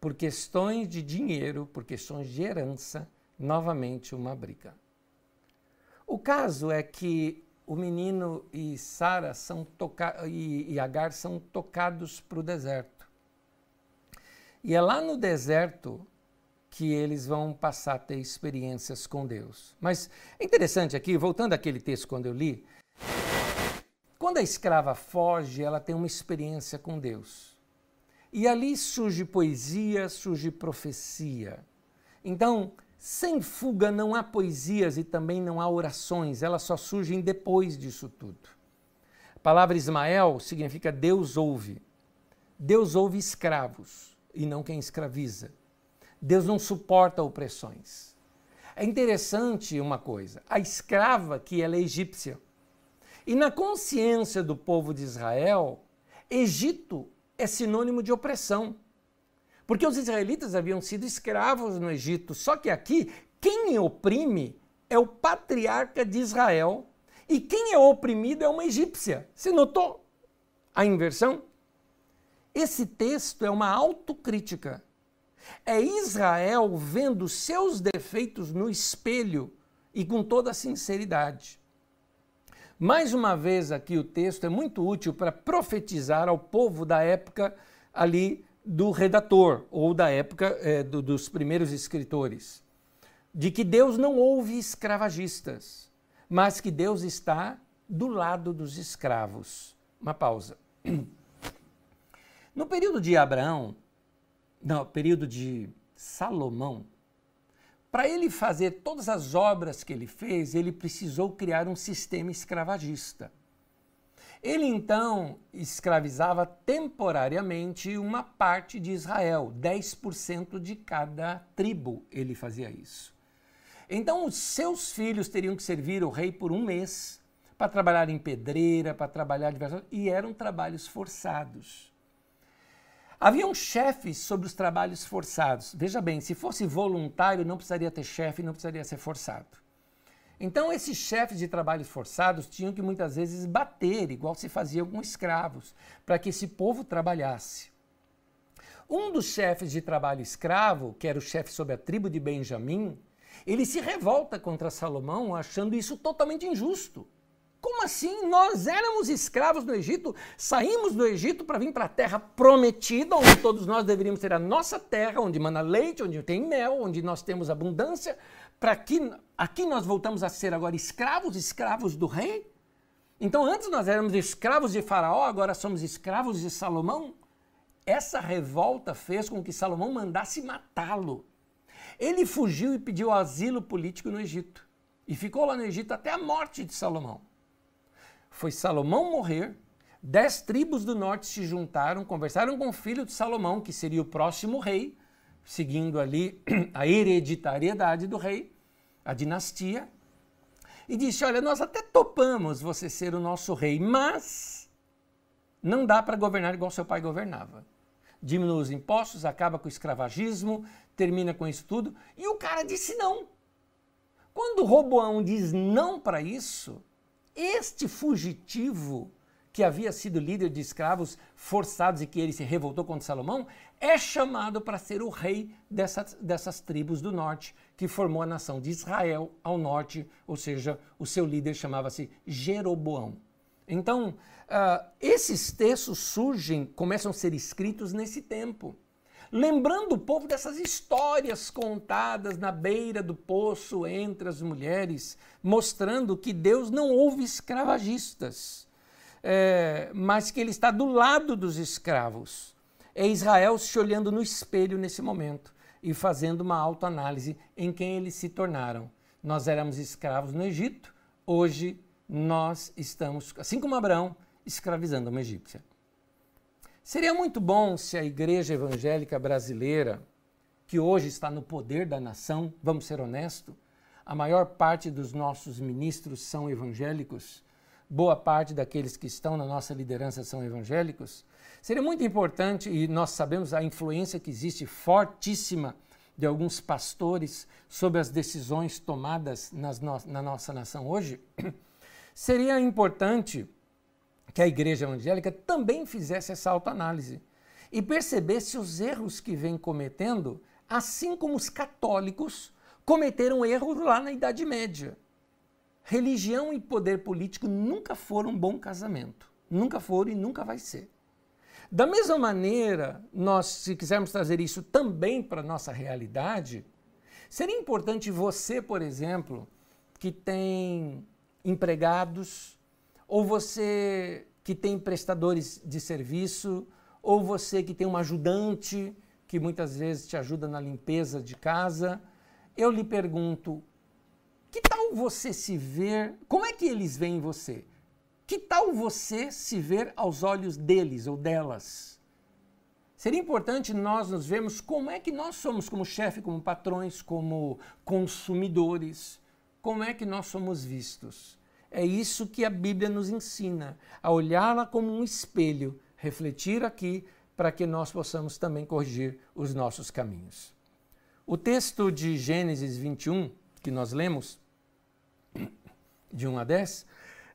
Por questões de dinheiro, por questões de herança, novamente uma briga. O caso é que o menino e Sara são e, e Agar são tocados para o deserto. E é lá no deserto que eles vão passar a ter experiências com Deus. Mas é interessante aqui, voltando àquele texto quando eu li, quando a escrava foge, ela tem uma experiência com Deus. E ali surge poesia, surge profecia. Então, sem fuga não há poesias e também não há orações, elas só surgem depois disso tudo. A palavra Ismael significa Deus ouve. Deus ouve escravos e não quem escraviza. Deus não suporta opressões. É interessante uma coisa: a escrava que ela é egípcia. E na consciência do povo de Israel, Egito é sinônimo de opressão. Porque os israelitas haviam sido escravos no Egito, só que aqui quem oprime é o patriarca de Israel e quem é oprimido é uma egípcia. Você notou a inversão? Esse texto é uma autocrítica é Israel vendo seus defeitos no espelho e com toda sinceridade. Mais uma vez, aqui o texto é muito útil para profetizar ao povo da época ali do redator, ou da época é, do, dos primeiros escritores, de que Deus não ouve escravagistas, mas que Deus está do lado dos escravos. Uma pausa. No período de Abraão, no período de Salomão, para ele fazer todas as obras que ele fez, ele precisou criar um sistema escravagista. Ele então escravizava temporariamente uma parte de Israel, 10% de cada tribo ele fazia isso. Então os seus filhos teriam que servir o rei por um mês para trabalhar em pedreira, para trabalhar diversas e eram trabalhos forçados. Haviam chefes sobre os trabalhos forçados. Veja bem, se fosse voluntário, não precisaria ter chefe, não precisaria ser forçado. Então, esses chefes de trabalhos forçados tinham que muitas vezes bater, igual se fazia com escravos, para que esse povo trabalhasse. Um dos chefes de trabalho escravo, que era o chefe sobre a tribo de Benjamim, ele se revolta contra Salomão, achando isso totalmente injusto. Como assim? Nós éramos escravos no Egito, saímos do Egito para vir para a terra prometida, onde todos nós deveríamos ter a nossa terra, onde mana leite, onde tem mel, onde nós temos abundância, para que aqui nós voltamos a ser agora escravos, escravos do rei? Então antes nós éramos escravos de Faraó, agora somos escravos de Salomão? Essa revolta fez com que Salomão mandasse matá-lo. Ele fugiu e pediu asilo político no Egito. E ficou lá no Egito até a morte de Salomão foi Salomão morrer, dez tribos do norte se juntaram, conversaram com o filho de Salomão, que seria o próximo rei, seguindo ali a hereditariedade do rei, a dinastia, e disse: Olha, nós até topamos você ser o nosso rei, mas não dá para governar igual seu pai governava. Diminui os impostos, acaba com o escravagismo, termina com isso tudo. E o cara disse não. Quando Roboão diz não para isso, este fugitivo, que havia sido líder de escravos forçados e que ele se revoltou contra Salomão, é chamado para ser o rei dessas, dessas tribos do norte, que formou a nação de Israel ao norte, ou seja, o seu líder chamava-se Jeroboão. Então, uh, esses textos surgem, começam a ser escritos nesse tempo lembrando o povo dessas histórias contadas na beira do poço entre as mulheres, mostrando que Deus não ouve escravagistas, é, mas que Ele está do lado dos escravos. É Israel se olhando no espelho nesse momento e fazendo uma autoanálise em quem eles se tornaram. Nós éramos escravos no Egito, hoje nós estamos, assim como Abraão, escravizando uma egípcia. Seria muito bom se a igreja evangélica brasileira, que hoje está no poder da nação, vamos ser honestos, a maior parte dos nossos ministros são evangélicos, boa parte daqueles que estão na nossa liderança são evangélicos. Seria muito importante, e nós sabemos a influência que existe fortíssima de alguns pastores sobre as decisões tomadas no na nossa nação hoje, seria importante que a igreja evangélica também fizesse essa autoanálise e percebesse os erros que vem cometendo, assim como os católicos cometeram erros lá na Idade Média. Religião e poder político nunca foram um bom casamento. Nunca foram e nunca vai ser. Da mesma maneira, nós, se quisermos trazer isso também para a nossa realidade, seria importante você, por exemplo, que tem empregados, ou você que tem prestadores de serviço, ou você que tem um ajudante que muitas vezes te ajuda na limpeza de casa, eu lhe pergunto: que tal você se ver? Como é que eles veem você? Que tal você se ver aos olhos deles ou delas? Seria importante nós nos vermos como é que nós somos como chefe, como patrões, como consumidores, como é que nós somos vistos. É isso que a Bíblia nos ensina, a olhá-la como um espelho, refletir aqui para que nós possamos também corrigir os nossos caminhos. O texto de Gênesis 21, que nós lemos, de 1 a 10,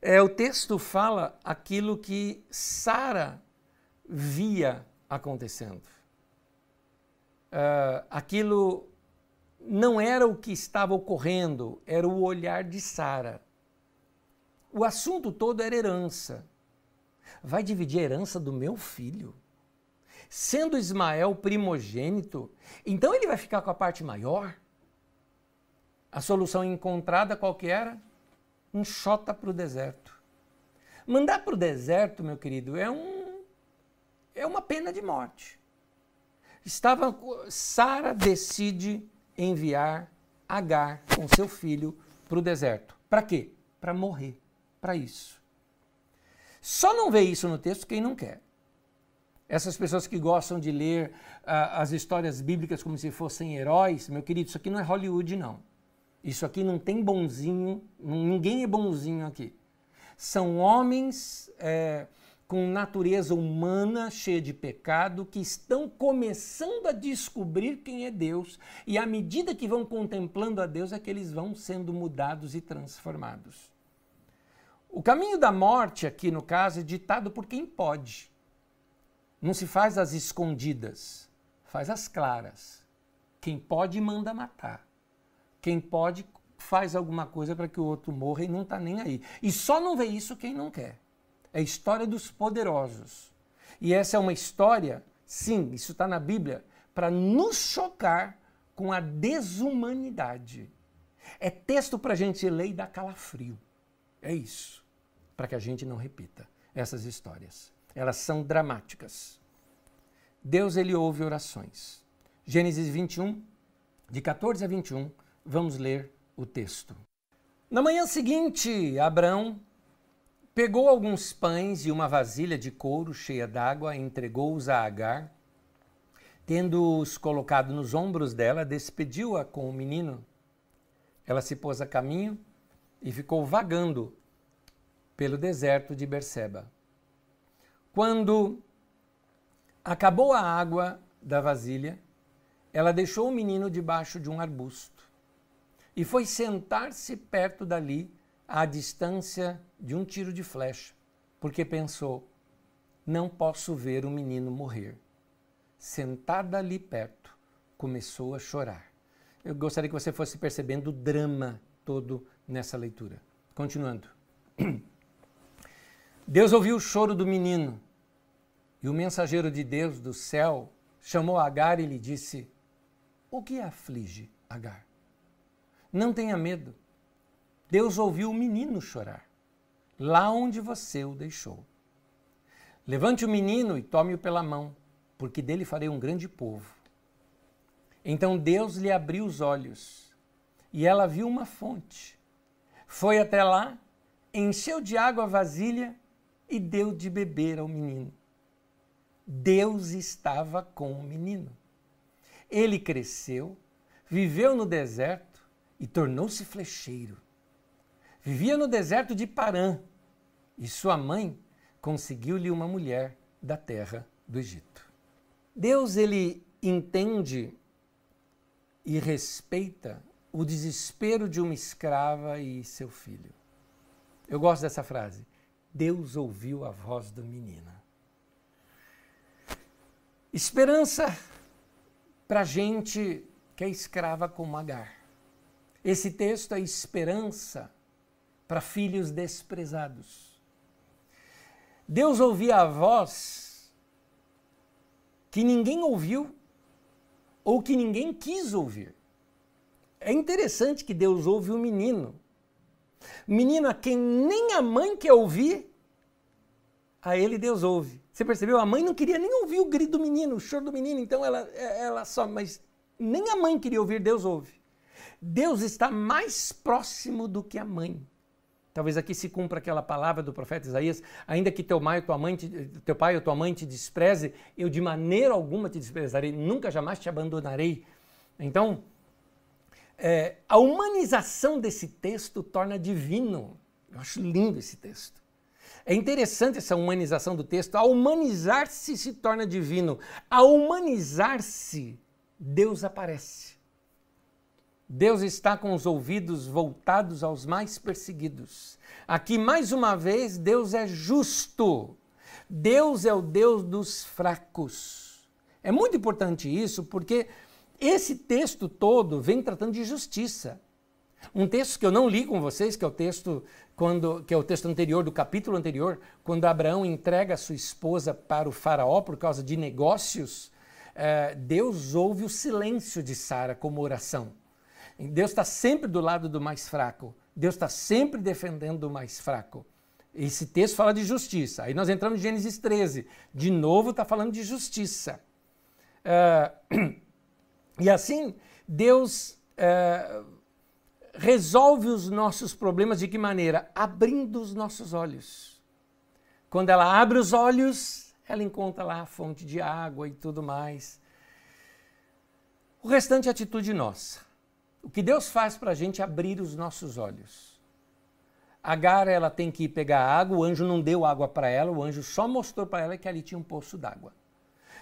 é, o texto fala aquilo que Sara via acontecendo. Uh, aquilo não era o que estava ocorrendo, era o olhar de Sara. O assunto todo era herança. Vai dividir a herança do meu filho? Sendo Ismael primogênito, então ele vai ficar com a parte maior? A solução encontrada qual que era? Enxota para o deserto. Mandar para o deserto, meu querido, é, um, é uma pena de morte. Estava Sara decide enviar Agar com seu filho para o deserto. Para quê? Para morrer. Para isso. Só não vê isso no texto quem não quer. Essas pessoas que gostam de ler uh, as histórias bíblicas como se fossem heróis, meu querido, isso aqui não é Hollywood, não. Isso aqui não tem bonzinho, ninguém é bonzinho aqui. São homens é, com natureza humana cheia de pecado que estão começando a descobrir quem é Deus e à medida que vão contemplando a Deus é que eles vão sendo mudados e transformados. O caminho da morte aqui no caso é ditado por quem pode. Não se faz as escondidas, faz as claras. Quem pode manda matar. Quem pode faz alguma coisa para que o outro morra e não está nem aí. E só não vê isso quem não quer. É a história dos poderosos. E essa é uma história, sim, isso está na Bíblia, para nos chocar com a desumanidade. É texto para a gente ler e dar calafrio. É isso. Para que a gente não repita essas histórias elas são dramáticas. Deus ele ouve orações. Gênesis 21, de 14 a 21, vamos ler o texto. Na manhã seguinte, Abraão pegou alguns pães e uma vasilha de couro cheia d'água entregou-os a Agar. Tendo-os colocado nos ombros dela, despediu-a com o menino. Ela se pôs a caminho e ficou vagando pelo deserto de Berseba. Quando acabou a água da vasilha, ela deixou o menino debaixo de um arbusto e foi sentar-se perto dali, à distância de um tiro de flecha, porque pensou: não posso ver o menino morrer. Sentada ali perto, começou a chorar. Eu gostaria que você fosse percebendo o drama todo nessa leitura. Continuando. Deus ouviu o choro do menino e o mensageiro de Deus do céu chamou Agar e lhe disse: O que aflige, Agar? Não tenha medo. Deus ouviu o menino chorar, lá onde você o deixou. Levante o menino e tome-o pela mão, porque dele farei um grande povo. Então Deus lhe abriu os olhos e ela viu uma fonte. Foi até lá, encheu de água a vasilha e deu de beber ao menino. Deus estava com o menino. Ele cresceu, viveu no deserto e tornou-se flecheiro. Vivia no deserto de Parã e sua mãe conseguiu-lhe uma mulher da terra do Egito. Deus ele entende e respeita o desespero de uma escrava e seu filho. Eu gosto dessa frase. Deus ouviu a voz da menina. Esperança para gente que é escrava como Agar. Esse texto é esperança para filhos desprezados. Deus ouvia a voz que ninguém ouviu ou que ninguém quis ouvir. É interessante que Deus ouve o menino. Menino a quem nem a mãe quer ouvir, a ele Deus ouve. Você percebeu? A mãe não queria nem ouvir o grito do menino, o choro do menino, então ela, ela só, mas nem a mãe queria ouvir, Deus ouve. Deus está mais próximo do que a mãe. Talvez aqui se cumpra aquela palavra do profeta Isaías, ainda que teu tua mãe te, teu pai ou tua mãe te despreze, eu de maneira alguma te desprezarei, nunca jamais te abandonarei. Então, é, a humanização desse texto torna divino. Eu acho lindo esse texto. É interessante essa humanização do texto. A humanizar-se se torna divino. A humanizar-se, Deus aparece. Deus está com os ouvidos voltados aos mais perseguidos. Aqui, mais uma vez, Deus é justo. Deus é o Deus dos fracos. É muito importante isso porque esse texto todo vem tratando de justiça. Um texto que eu não li com vocês, que é o texto quando, que é o texto anterior do capítulo anterior, quando Abraão entrega sua esposa para o faraó por causa de negócios, eh, Deus ouve o silêncio de Sara como oração. Deus está sempre do lado do mais fraco. Deus está sempre defendendo o mais fraco. Esse texto fala de justiça. Aí nós entramos em Gênesis 13. De novo está falando de justiça. Uh, e assim, Deus uh, resolve os nossos problemas de que maneira? Abrindo os nossos olhos. Quando ela abre os olhos, ela encontra lá a fonte de água e tudo mais. O restante é atitude nossa. O que Deus faz para a gente é abrir os nossos olhos. Agar, ela tem que ir pegar água, o anjo não deu água para ela, o anjo só mostrou para ela que ali tinha um poço d'água.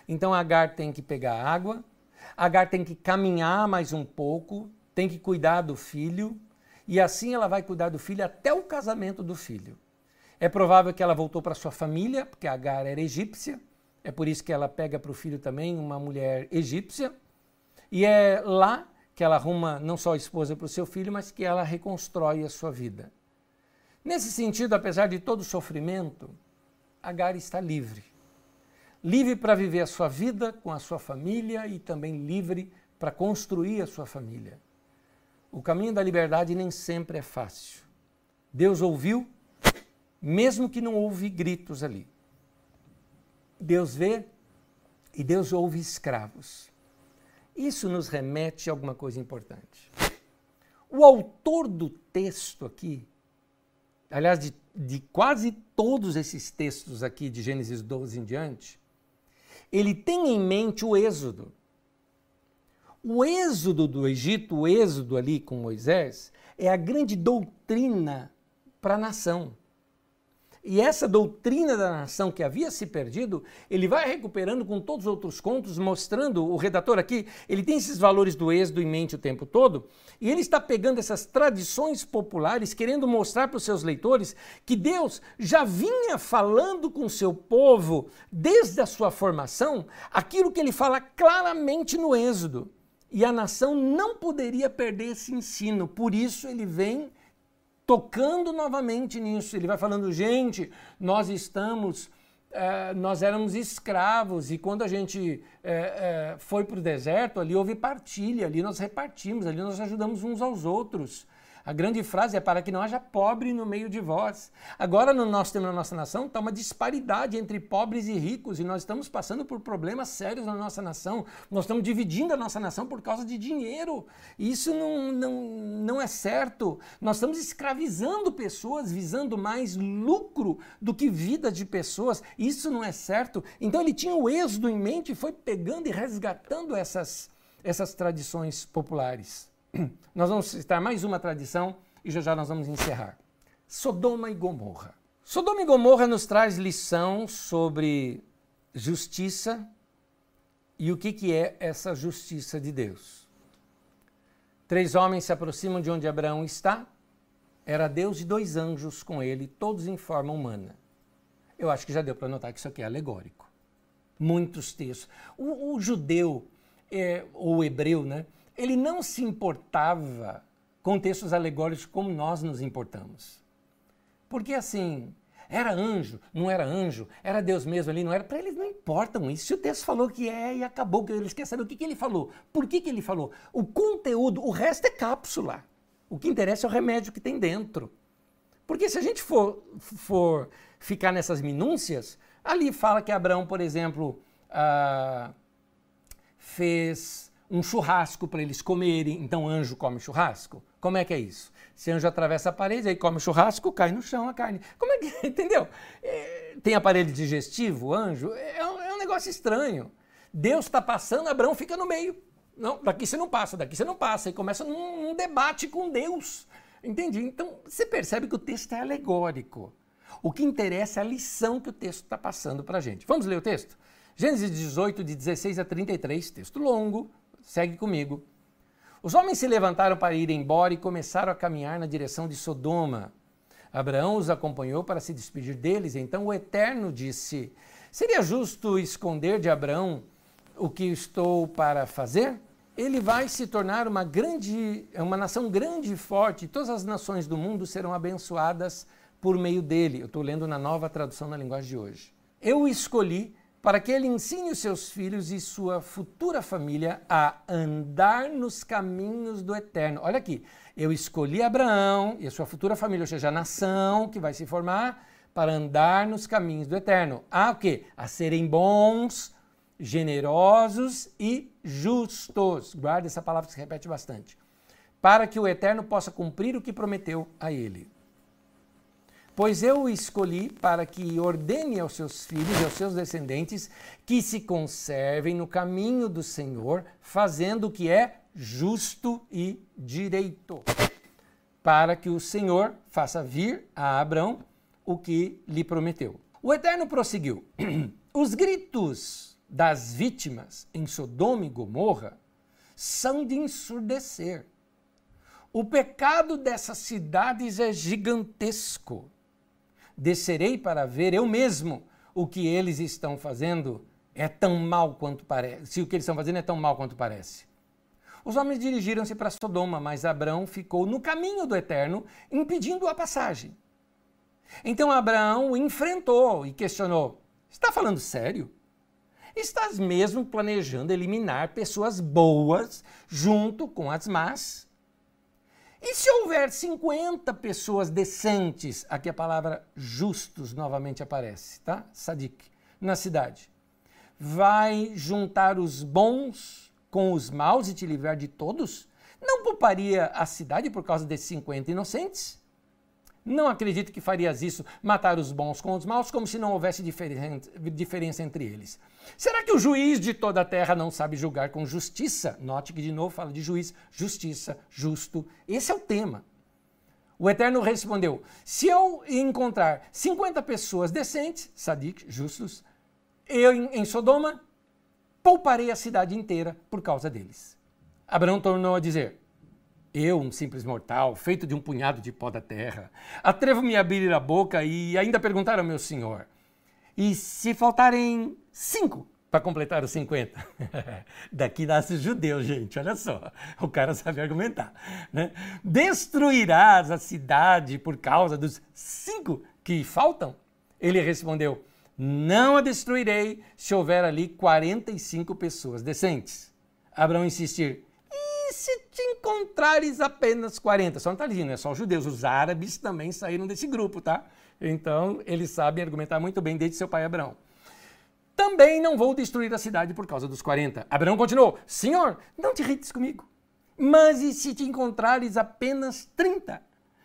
Então Agar tem que pegar água, Agar tem que caminhar mais um pouco, tem que cuidar do filho, e assim ela vai cuidar do filho até o casamento do filho. É provável que ela voltou para sua família, porque Agar era egípcia, é por isso que ela pega para o filho também uma mulher egípcia, e é lá que ela arruma não só a esposa para o seu filho, mas que ela reconstrói a sua vida. Nesse sentido, apesar de todo o sofrimento, Agar está livre. Livre para viver a sua vida com a sua família e também livre para construir a sua família. O caminho da liberdade nem sempre é fácil. Deus ouviu, mesmo que não houve gritos ali. Deus vê e Deus ouve escravos. Isso nos remete a alguma coisa importante. O autor do texto aqui, aliás, de, de quase todos esses textos aqui de Gênesis 12 em diante, ele tem em mente o Êxodo. O êxodo do Egito, o êxodo ali com Moisés, é a grande doutrina para a nação. E essa doutrina da nação que havia se perdido, ele vai recuperando com todos os outros contos, mostrando, o redator aqui, ele tem esses valores do êxodo em mente o tempo todo, e ele está pegando essas tradições populares, querendo mostrar para os seus leitores que Deus já vinha falando com o seu povo desde a sua formação, aquilo que ele fala claramente no êxodo. E a nação não poderia perder esse ensino, por isso ele vem tocando novamente nisso. Ele vai falando, gente, nós estamos, é, nós éramos escravos e quando a gente é, é, foi para o deserto, ali houve partilha, ali nós repartimos, ali nós ajudamos uns aos outros. A grande frase é para que não haja pobre no meio de vós. Agora, no nosso tempo, na nossa nação, está uma disparidade entre pobres e ricos e nós estamos passando por problemas sérios na nossa nação. Nós estamos dividindo a nossa nação por causa de dinheiro. Isso não, não, não é certo. Nós estamos escravizando pessoas, visando mais lucro do que vida de pessoas. Isso não é certo. Então, ele tinha o êxodo em mente e foi pegando e resgatando essas, essas tradições populares. Nós vamos citar mais uma tradição e já já nós vamos encerrar. Sodoma e Gomorra. Sodoma e Gomorra nos traz lição sobre justiça e o que, que é essa justiça de Deus. Três homens se aproximam de onde Abraão está. Era Deus e dois anjos com ele, todos em forma humana. Eu acho que já deu para notar que isso aqui é alegórico. Muitos textos. O, o judeu, é, ou o hebreu, né? Ele não se importava com textos alegóricos como nós nos importamos. Porque assim, Era anjo, não era anjo, era Deus mesmo ali, não era. Para eles não importam isso. Se o texto falou que é e acabou, eles querem saber o que, que ele falou, por que, que ele falou. O conteúdo, o resto é cápsula. O que interessa é o remédio que tem dentro. Porque se a gente for, for ficar nessas minúcias, ali fala que Abraão, por exemplo, ah, fez um churrasco para eles comerem, então anjo come churrasco. Como é que é isso? Se anjo atravessa a parede, aí come churrasco, cai no chão a carne. Como é que. Entendeu? É, tem aparelho digestivo, anjo? É um, é um negócio estranho. Deus está passando, Abraão fica no meio. Não, daqui você não passa, daqui você não passa. E começa num, num debate com Deus. Entendi? Então você percebe que o texto é alegórico. O que interessa é a lição que o texto está passando para a gente. Vamos ler o texto? Gênesis 18, de 16 a 33, texto longo, segue comigo. Os homens se levantaram para ir embora e começaram a caminhar na direção de Sodoma. Abraão os acompanhou para se despedir deles. Então o Eterno disse: Seria justo esconder de Abraão o que estou para fazer? Ele vai se tornar uma grande, uma nação grande e forte. Todas as nações do mundo serão abençoadas por meio dele. Eu estou lendo na nova tradução na linguagem de hoje. Eu escolhi para que ele ensine os seus filhos e sua futura família a andar nos caminhos do eterno. Olha aqui, eu escolhi Abraão e a sua futura família, ou seja, a nação que vai se formar, para andar nos caminhos do eterno. A o quê? A serem bons, generosos e justos. Guarda essa palavra que se repete bastante. Para que o eterno possa cumprir o que prometeu a ele. Pois eu o escolhi para que ordene aos seus filhos e aos seus descendentes que se conservem no caminho do Senhor, fazendo o que é justo e direito, para que o Senhor faça vir a Abraão o que lhe prometeu. O Eterno prosseguiu: Os gritos das vítimas em Sodoma e Gomorra são de ensurdecer. O pecado dessas cidades é gigantesco descerei para ver eu mesmo o que eles estão fazendo é tão mal quanto parece. Se o que eles estão fazendo é tão mal quanto parece. Os homens dirigiram-se para Sodoma, mas Abraão ficou no caminho do Eterno, impedindo a passagem. Então Abraão o enfrentou e questionou: Está falando sério? Estás mesmo planejando eliminar pessoas boas junto com as más? E se houver 50 pessoas decentes, aqui a palavra justos novamente aparece, tá? Sadik, na cidade. Vai juntar os bons com os maus e te livrar de todos? Não pouparia a cidade por causa desses 50 inocentes? Não acredito que farias isso, matar os bons com os maus, como se não houvesse diferença entre eles. Será que o juiz de toda a terra não sabe julgar com justiça? Note que de novo fala de juiz, justiça, justo. Esse é o tema. O Eterno respondeu: Se eu encontrar 50 pessoas decentes, sadik, justos, eu em Sodoma, pouparei a cidade inteira por causa deles. Abraão tornou a dizer: eu, um simples mortal, feito de um punhado de pó da terra, atrevo-me a abrir a boca e ainda perguntar ao meu senhor: e se faltarem cinco para completar os 50? Daqui nasce judeu, gente, olha só. O cara sabe argumentar. Né? Destruirás a cidade por causa dos cinco que faltam? Ele respondeu: Não a destruirei se houver ali 45 pessoas decentes. Abraão insistir: se te encontrares apenas 40. Só não está dizendo, é só os judeus. Os árabes também saíram desse grupo, tá? Então, eles sabem argumentar muito bem desde seu pai Abraão. Também não vou destruir a cidade por causa dos 40. Abraão continuou: Senhor, não te irrites comigo. Mas e se te encontrares apenas 30?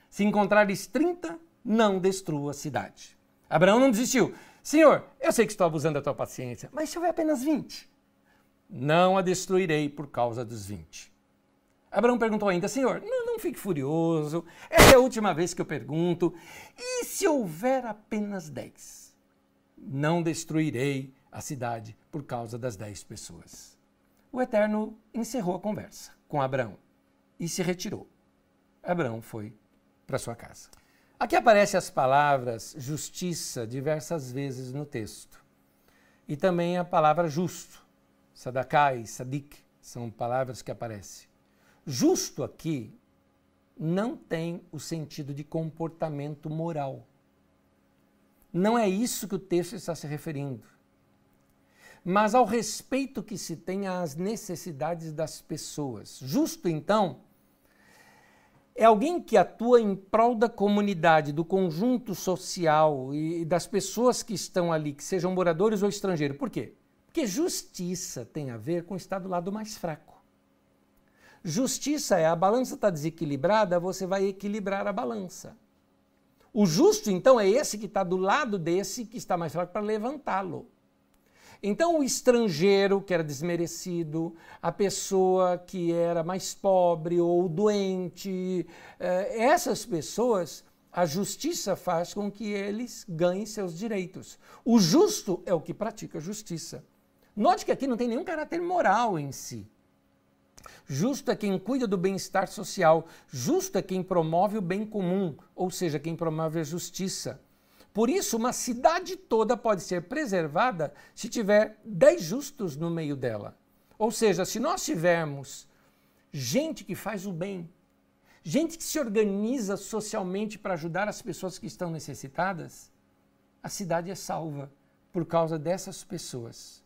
Se encontrares 30, não destrua a cidade. Abraão não desistiu. Senhor, eu sei que estou abusando da tua paciência, mas se houver apenas 20? Não a destruirei por causa dos 20. Abraão perguntou ainda: Senhor, não, não fique furioso, essa é a última vez que eu pergunto. E se houver apenas dez? Não destruirei a cidade por causa das dez pessoas. O Eterno encerrou a conversa com Abraão e se retirou. Abraão foi para sua casa. Aqui aparecem as palavras justiça diversas vezes no texto. E também a palavra justo, sadakai, sadik, são palavras que aparecem. Justo aqui não tem o sentido de comportamento moral. Não é isso que o texto está se referindo. Mas ao respeito que se tem às necessidades das pessoas. Justo, então, é alguém que atua em prol da comunidade, do conjunto social e das pessoas que estão ali, que sejam moradores ou estrangeiros. Por quê? Porque justiça tem a ver com estar do lado mais fraco. Justiça é a balança está desequilibrada, você vai equilibrar a balança. O justo, então, é esse que está do lado desse que está mais fraco para levantá-lo. Então, o estrangeiro que era desmerecido, a pessoa que era mais pobre ou doente, eh, essas pessoas, a justiça faz com que eles ganhem seus direitos. O justo é o que pratica justiça. Note que aqui não tem nenhum caráter moral em si. Justo é quem cuida do bem-estar social. Justo é quem promove o bem comum, ou seja, quem promove a justiça. Por isso, uma cidade toda pode ser preservada se tiver dez justos no meio dela. Ou seja, se nós tivermos gente que faz o bem, gente que se organiza socialmente para ajudar as pessoas que estão necessitadas, a cidade é salva por causa dessas pessoas.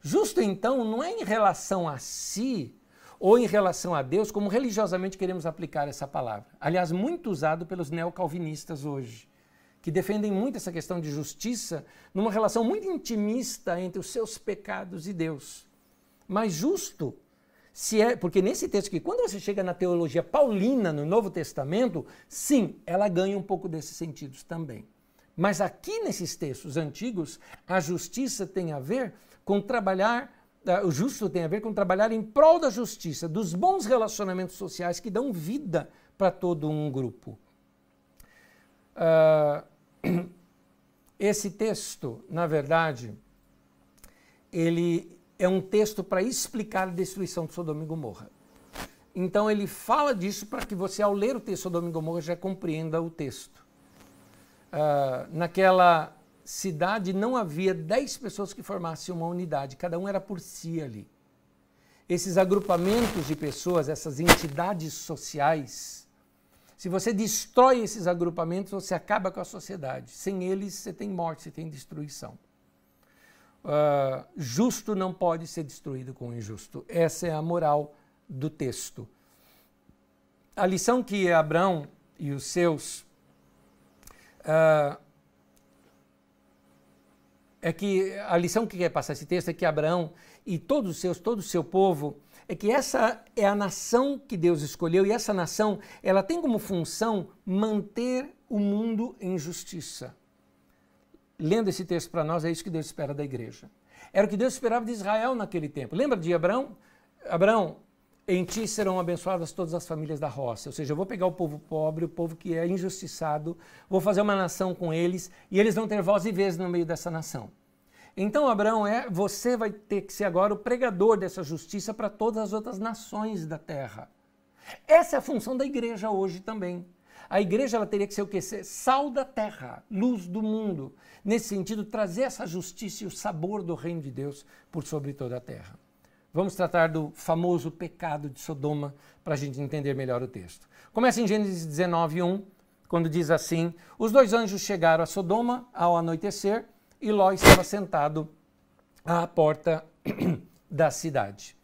Justo então não é em relação a si ou em relação a Deus, como religiosamente queremos aplicar essa palavra. Aliás, muito usado pelos neocalvinistas hoje, que defendem muito essa questão de justiça numa relação muito intimista entre os seus pecados e Deus. Mas justo se é, porque nesse texto aqui, quando você chega na teologia paulina no Novo Testamento, sim, ela ganha um pouco desses sentidos também. Mas aqui nesses textos antigos, a justiça tem a ver com trabalhar o justo tem a ver com trabalhar em prol da justiça, dos bons relacionamentos sociais que dão vida para todo um grupo. Uh, esse texto, na verdade, ele é um texto para explicar a destruição de Sodoma e Gomorra. Então ele fala disso para que você, ao ler o texto de Sodoma e Gomorra, já compreenda o texto. Uh, naquela cidade não havia dez pessoas que formassem uma unidade, cada um era por si ali. Esses agrupamentos de pessoas, essas entidades sociais, se você destrói esses agrupamentos, você acaba com a sociedade. Sem eles, você tem morte, você tem destruição. Uh, justo não pode ser destruído com injusto. Essa é a moral do texto. A lição que Abraão e os seus uh, é que a lição que quer passar esse texto é que Abraão e todos os seus, todo o seu povo, é que essa é a nação que Deus escolheu e essa nação, ela tem como função manter o mundo em justiça. Lendo esse texto para nós, é isso que Deus espera da igreja. Era o que Deus esperava de Israel naquele tempo. Lembra de Abraão? Abraão, em ti serão abençoadas todas as famílias da roça. Ou seja, eu vou pegar o povo pobre, o povo que é injustiçado, vou fazer uma nação com eles e eles vão ter voz e vez no meio dessa nação. Então, Abraão, é, você vai ter que ser agora o pregador dessa justiça para todas as outras nações da terra. Essa é a função da igreja hoje também. A igreja ela teria que ser o quê? Ser sal da terra, luz do mundo. Nesse sentido, trazer essa justiça e o sabor do reino de Deus por sobre toda a terra. Vamos tratar do famoso pecado de Sodoma para a gente entender melhor o texto. Começa em Gênesis 19, 1, quando diz assim: Os dois anjos chegaram a Sodoma ao anoitecer e Ló estava sentado à porta da cidade.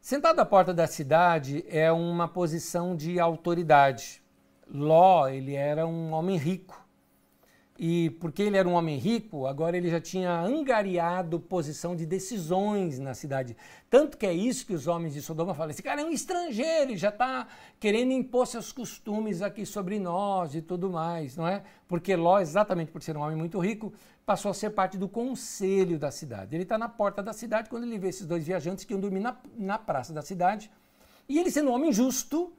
Sentado à porta da cidade é uma posição de autoridade. Ló, ele era um homem rico. E porque ele era um homem rico, agora ele já tinha angariado posição de decisões na cidade. Tanto que é isso que os homens de Sodoma falam: esse cara é um estrangeiro, ele já está querendo impor seus costumes aqui sobre nós e tudo mais, não é? Porque Ló, exatamente por ser um homem muito rico, passou a ser parte do conselho da cidade. Ele está na porta da cidade quando ele vê esses dois viajantes que iam dormir na, na praça da cidade. E ele, sendo um homem justo,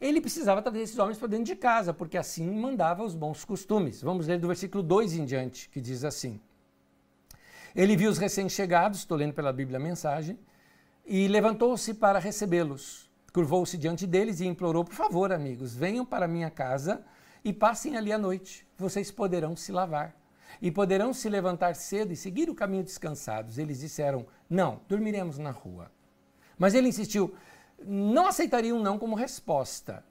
ele precisava trazer esses homens para dentro de casa, porque assim mandava os bons costumes. Vamos ler do versículo 2 em diante, que diz assim: Ele viu os recém-chegados, estou lendo pela Bíblia a mensagem, e levantou-se para recebê-los. Curvou-se diante deles e implorou: Por favor, amigos, venham para minha casa e passem ali a noite. Vocês poderão se lavar e poderão se levantar cedo e seguir o caminho descansados. Eles disseram: Não, dormiremos na rua. Mas ele insistiu: não aceitariam não como resposta.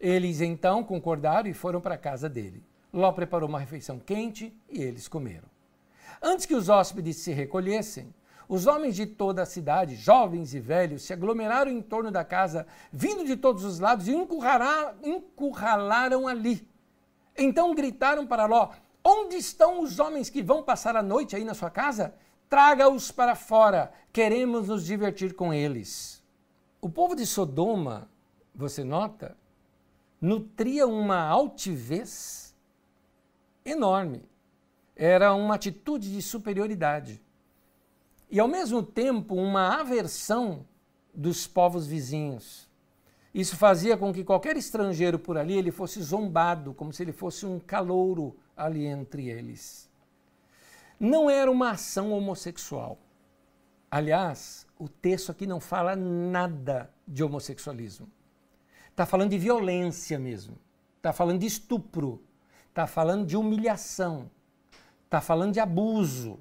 Eles então concordaram e foram para a casa dele. Ló preparou uma refeição quente e eles comeram. Antes que os hóspedes se recolhessem, os homens de toda a cidade, jovens e velhos, se aglomeraram em torno da casa, vindo de todos os lados, e encurralaram ali. Então gritaram para Ló: Onde estão os homens que vão passar a noite aí na sua casa? Traga-os para fora, queremos nos divertir com eles. O povo de Sodoma, você nota, nutria uma altivez enorme. Era uma atitude de superioridade e, ao mesmo tempo, uma aversão dos povos vizinhos. Isso fazia com que qualquer estrangeiro por ali ele fosse zombado, como se ele fosse um calouro ali entre eles. Não era uma ação homossexual. Aliás, o texto aqui não fala nada de homossexualismo. Está falando de violência mesmo. Está falando de estupro. Está falando de humilhação. Está falando de abuso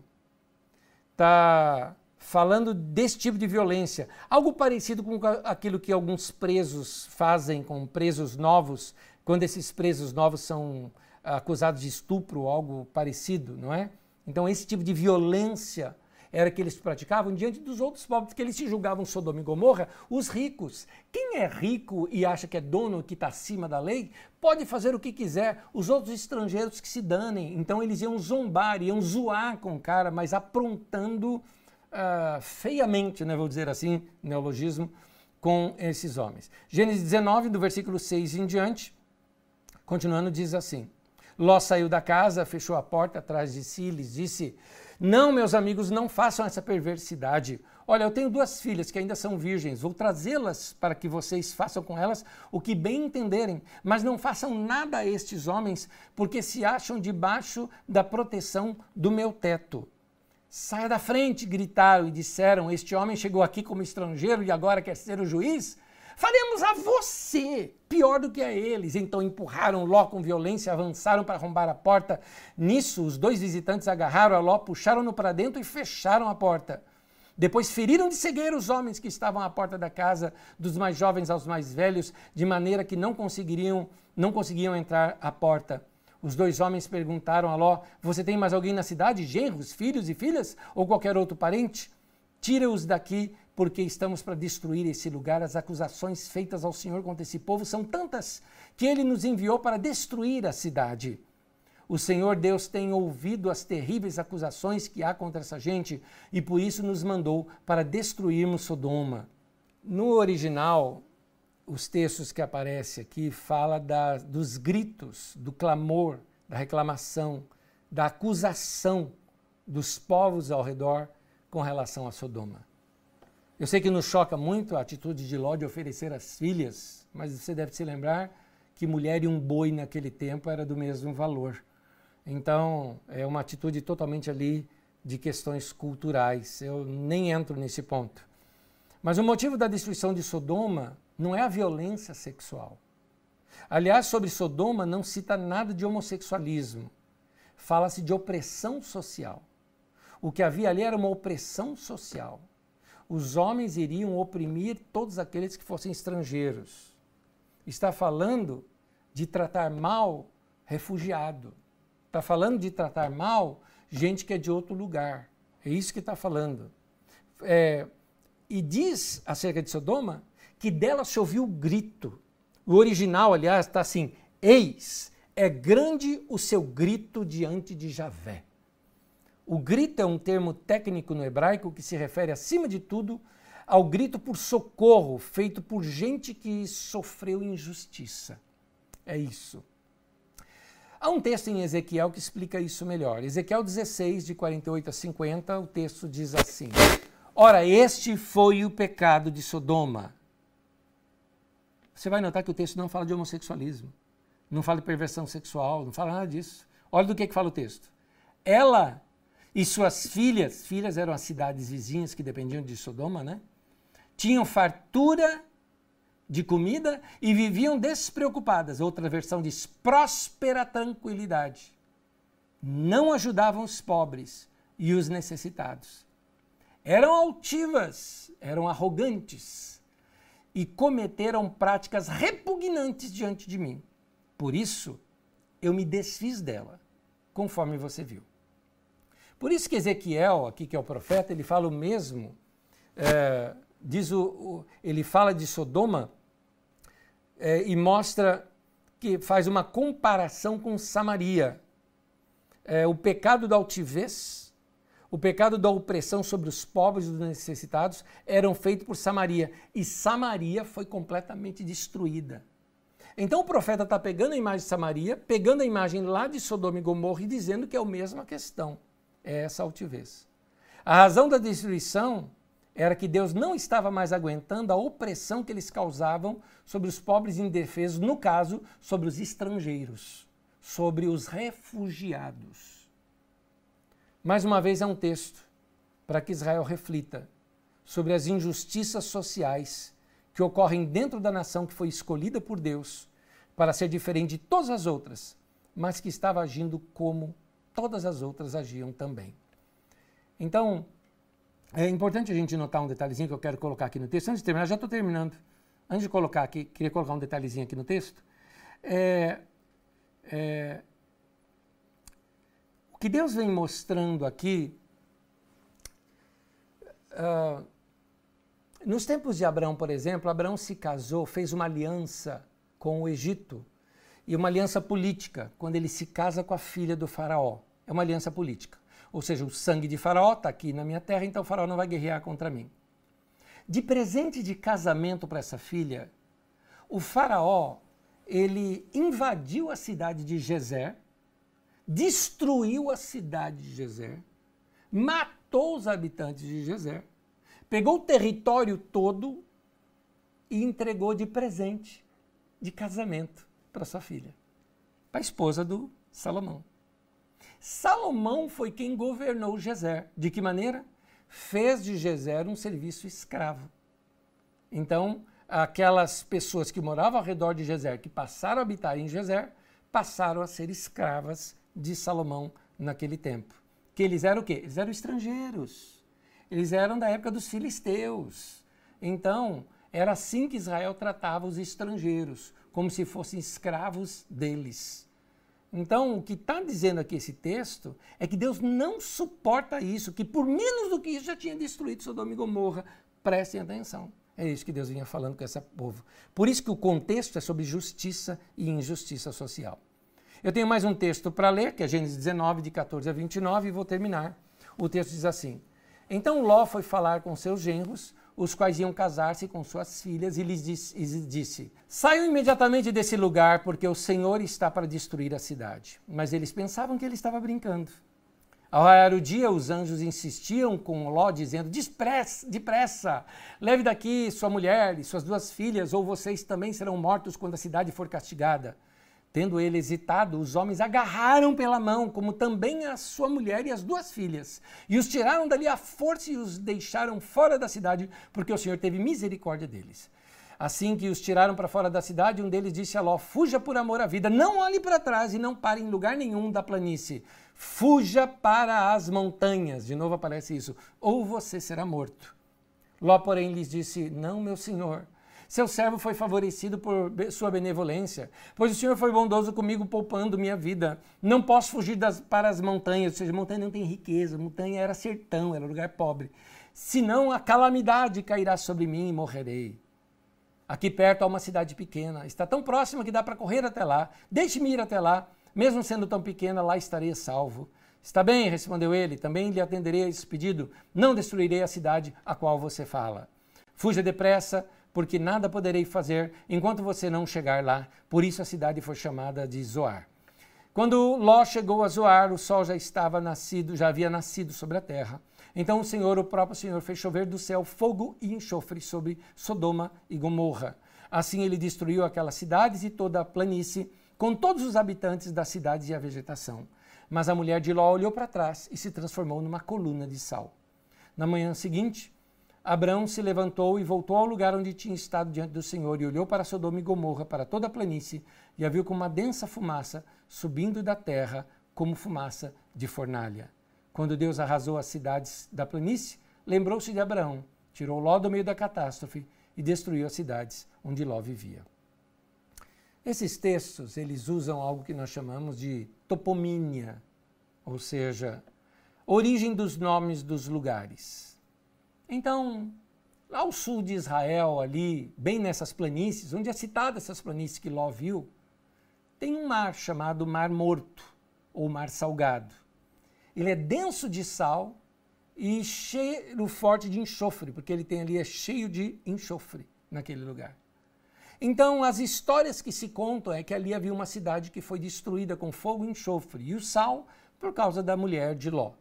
está falando desse tipo de violência. Algo parecido com aquilo que alguns presos fazem com presos novos, quando esses presos novos são acusados de estupro ou algo parecido, não é? Então, esse tipo de violência era que eles praticavam diante dos outros povos, que eles se julgavam Sodoma e Gomorra, os ricos. Quem é rico e acha que é dono, que está acima da lei, pode fazer o que quiser, os outros estrangeiros que se danem. Então eles iam zombar, iam zoar com o cara, mas aprontando uh, feiamente, né, vou dizer assim, neologismo, com esses homens. Gênesis 19, do versículo 6 em diante, continuando, diz assim: Ló saiu da casa, fechou a porta atrás de si e lhes disse: não, meus amigos, não façam essa perversidade. Olha, eu tenho duas filhas que ainda são virgens, vou trazê-las para que vocês façam com elas o que bem entenderem, mas não façam nada a estes homens, porque se acham debaixo da proteção do meu teto. Saia da frente, gritaram e disseram: Este homem chegou aqui como estrangeiro e agora quer ser o juiz? Faremos a você pior do que a eles. Então empurraram Ló com violência, avançaram para arrombar a porta. Nisso, os dois visitantes agarraram a Ló, puxaram-no para dentro e fecharam a porta. Depois feriram de cegueira os homens que estavam à porta da casa, dos mais jovens aos mais velhos, de maneira que não conseguiriam, não conseguiam entrar à porta. Os dois homens perguntaram a Ló: Você tem mais alguém na cidade, genros, filhos e filhas, ou qualquer outro parente? Tira-os daqui porque estamos para destruir esse lugar. As acusações feitas ao Senhor contra esse povo são tantas que ele nos enviou para destruir a cidade. O Senhor Deus tem ouvido as terríveis acusações que há contra essa gente e por isso nos mandou para destruirmos Sodoma. No original, os textos que aparecem aqui fala da, dos gritos, do clamor, da reclamação, da acusação dos povos ao redor com relação a Sodoma. Eu sei que nos choca muito a atitude de Ló de oferecer as filhas, mas você deve se lembrar que mulher e um boi naquele tempo era do mesmo valor. Então, é uma atitude totalmente ali de questões culturais. Eu nem entro nesse ponto. Mas o motivo da destruição de Sodoma não é a violência sexual. Aliás, sobre Sodoma não cita nada de homossexualismo. Fala-se de opressão social. O que havia ali era uma opressão social os homens iriam oprimir todos aqueles que fossem estrangeiros. Está falando de tratar mal refugiado. Está falando de tratar mal gente que é de outro lugar. É isso que está falando. É, e diz acerca de Sodoma que dela se ouviu o grito. O original, aliás, está assim: Eis, é grande o seu grito diante de Javé. O grito é um termo técnico no hebraico que se refere, acima de tudo, ao grito por socorro feito por gente que sofreu injustiça. É isso. Há um texto em Ezequiel que explica isso melhor. Ezequiel 16, de 48 a 50, o texto diz assim: Ora, este foi o pecado de Sodoma. Você vai notar que o texto não fala de homossexualismo, não fala de perversão sexual, não fala nada disso. Olha do que, que fala o texto. Ela e suas filhas, filhas eram as cidades vizinhas que dependiam de Sodoma, né? Tinham fartura de comida e viviam despreocupadas. Outra versão diz próspera tranquilidade. Não ajudavam os pobres e os necessitados. Eram altivas, eram arrogantes e cometeram práticas repugnantes diante de mim. Por isso, eu me desfiz dela, conforme você viu. Por isso que Ezequiel, aqui que é o profeta, ele fala o mesmo, é, diz o, o, ele fala de Sodoma é, e mostra que faz uma comparação com Samaria. É, o pecado da altivez, o pecado da opressão sobre os pobres e os necessitados eram feitos por Samaria. E Samaria foi completamente destruída. Então o profeta está pegando a imagem de Samaria, pegando a imagem lá de Sodoma e Gomorra e dizendo que é a mesma questão é essa altivez. A razão da destruição era que Deus não estava mais aguentando a opressão que eles causavam sobre os pobres indefesos, no caso, sobre os estrangeiros, sobre os refugiados. Mais uma vez é um texto para que Israel reflita sobre as injustiças sociais que ocorrem dentro da nação que foi escolhida por Deus para ser diferente de todas as outras, mas que estava agindo como todas as outras agiam também. Então, é importante a gente notar um detalhezinho que eu quero colocar aqui no texto. Antes de terminar, já estou terminando. Antes de colocar aqui, queria colocar um detalhezinho aqui no texto. É, é, o que Deus vem mostrando aqui, uh, nos tempos de Abraão, por exemplo, Abraão se casou, fez uma aliança com o Egito e uma aliança política, quando ele se casa com a filha do faraó é uma aliança política. Ou seja, o sangue de Faraó está aqui na minha terra, então Faraó não vai guerrear contra mim. De presente de casamento para essa filha, o Faraó ele invadiu a cidade de Gezer, destruiu a cidade de Gezer, matou os habitantes de Gezer, pegou o território todo e entregou de presente, de casamento, para sua filha, para a esposa do Salomão. Salomão foi quem governou Gezer. De que maneira? Fez de Gezer um serviço escravo. Então, aquelas pessoas que moravam ao redor de Gezer, que passaram a habitar em Gezer, passaram a ser escravas de Salomão naquele tempo. Que eles eram o quê? Eles eram estrangeiros. Eles eram da época dos filisteus. Então, era assim que Israel tratava os estrangeiros, como se fossem escravos deles. Então, o que está dizendo aqui esse texto é que Deus não suporta isso, que por menos do que isso já tinha destruído Sodoma e Gomorra. Prestem atenção. É isso que Deus vinha falando com esse povo. Por isso que o contexto é sobre justiça e injustiça social. Eu tenho mais um texto para ler, que é Gênesis 19, de 14 a 29, e vou terminar. O texto diz assim: Então Ló foi falar com seus genros, os quais iam casar-se com suas filhas, e lhes disse, Saiam imediatamente desse lugar, porque o Senhor está para destruir a cidade. Mas eles pensavam que ele estava brincando. Ao raiar o dia, os anjos insistiam com Ló, dizendo: Depressa, depressa, leve daqui sua mulher e suas duas filhas, ou vocês também serão mortos quando a cidade for castigada. Tendo ele hesitado, os homens agarraram pela mão, como também a sua mulher e as duas filhas, e os tiraram dali à força e os deixaram fora da cidade, porque o Senhor teve misericórdia deles. Assim que os tiraram para fora da cidade, um deles disse a Ló: Fuja por amor à vida, não olhe para trás e não pare em lugar nenhum da planície. Fuja para as montanhas. De novo aparece isso. Ou você será morto. Ló, porém, lhes disse: Não, meu senhor. Seu servo foi favorecido por sua benevolência, pois o Senhor foi bondoso comigo, poupando minha vida. Não posso fugir das, para as montanhas, ou seja, montanha não tem riqueza, montanha era sertão, era lugar pobre. Senão a calamidade cairá sobre mim e morrerei. Aqui perto há uma cidade pequena, está tão próxima que dá para correr até lá. Deixe-me ir até lá, mesmo sendo tão pequena, lá estarei salvo. Está bem, respondeu ele, também lhe atenderei a esse pedido. Não destruirei a cidade a qual você fala. Fuja depressa, porque nada poderei fazer enquanto você não chegar lá. Por isso a cidade foi chamada de Zoar. Quando Ló chegou a Zoar, o sol já estava nascido, já havia nascido sobre a terra. Então o Senhor, o próprio Senhor, fez chover do céu fogo e enxofre sobre Sodoma e Gomorra. Assim ele destruiu aquelas cidades e toda a planície, com todos os habitantes das cidades e a vegetação. Mas a mulher de Ló olhou para trás e se transformou numa coluna de sal. Na manhã seguinte, Abraão se levantou e voltou ao lugar onde tinha estado diante do Senhor e olhou para Sodoma e Gomorra, para toda a planície, e a viu com uma densa fumaça subindo da terra, como fumaça de fornalha. Quando Deus arrasou as cidades da planície, lembrou-se de Abraão, tirou Ló do meio da catástrofe e destruiu as cidades onde Ló vivia. Esses textos, eles usam algo que nós chamamos de topomínia, ou seja, origem dos nomes dos lugares. Então, ao sul de Israel, ali, bem nessas planícies, onde é citada essas planícies que Ló viu, tem um mar chamado Mar Morto, ou Mar Salgado. Ele é denso de sal e cheiro forte de enxofre, porque ele tem ali é cheio de enxofre naquele lugar. Então, as histórias que se contam é que ali havia uma cidade que foi destruída com fogo e enxofre, e o sal por causa da mulher de Ló.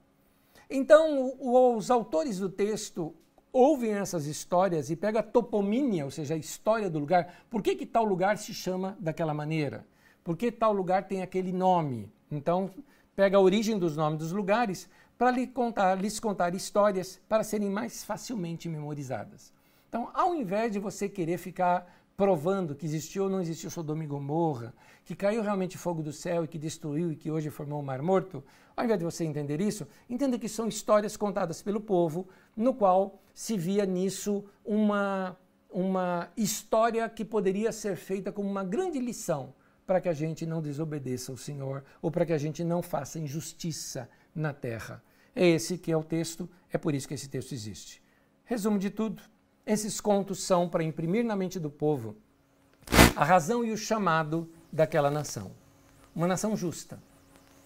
Então, os autores do texto ouvem essas histórias e pegam a topomínia, ou seja, a história do lugar. Por que, que tal lugar se chama daquela maneira? Por que tal lugar tem aquele nome? Então, pega a origem dos nomes dos lugares para lhe contar, lhes contar histórias para serem mais facilmente memorizadas. Então, ao invés de você querer ficar provando que existiu ou não existiu Sodoma e Gomorra, que caiu realmente fogo do céu e que destruiu e que hoje formou o Mar Morto, ao invés de você entender isso, entenda que são histórias contadas pelo povo, no qual se via nisso uma, uma história que poderia ser feita como uma grande lição para que a gente não desobedeça ao Senhor ou para que a gente não faça injustiça na terra. É esse que é o texto, é por isso que esse texto existe. Resumo de tudo, esses contos são para imprimir na mente do povo a razão e o chamado daquela nação. Uma nação justa,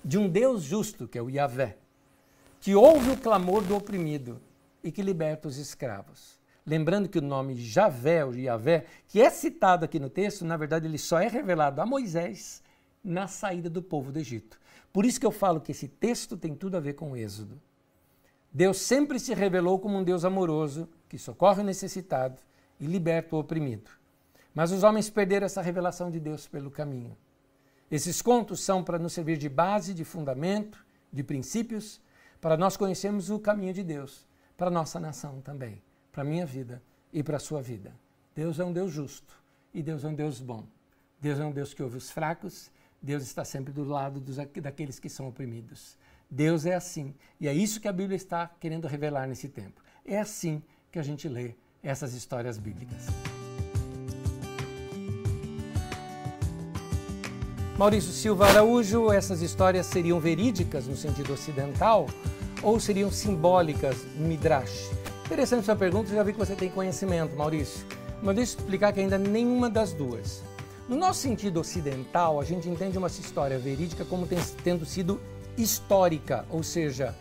de um Deus justo, que é o Yahvé, que ouve o clamor do oprimido e que liberta os escravos. Lembrando que o nome Javé, ou Yahvé, que é citado aqui no texto, na verdade ele só é revelado a Moisés na saída do povo do Egito. Por isso que eu falo que esse texto tem tudo a ver com o Êxodo. Deus sempre se revelou como um Deus amoroso, que socorre o necessitado e liberta o oprimido. Mas os homens perderam essa revelação de Deus pelo caminho. Esses contos são para nos servir de base, de fundamento, de princípios, para nós conhecermos o caminho de Deus, para nossa nação também, para a minha vida e para a sua vida. Deus é um Deus justo e Deus é um Deus bom. Deus é um Deus que ouve os fracos, Deus está sempre do lado dos, daqueles que são oprimidos. Deus é assim. E é isso que a Bíblia está querendo revelar nesse tempo. É assim que a gente lê essas histórias bíblicas. Maurício Silva Araújo, essas histórias seriam verídicas no sentido ocidental ou seriam simbólicas Midrash? Interessante sua pergunta, já vi que você tem conhecimento, Maurício. Mas deixa eu explicar que ainda nenhuma das duas. No nosso sentido ocidental, a gente entende uma história verídica como tendo sido histórica, ou seja,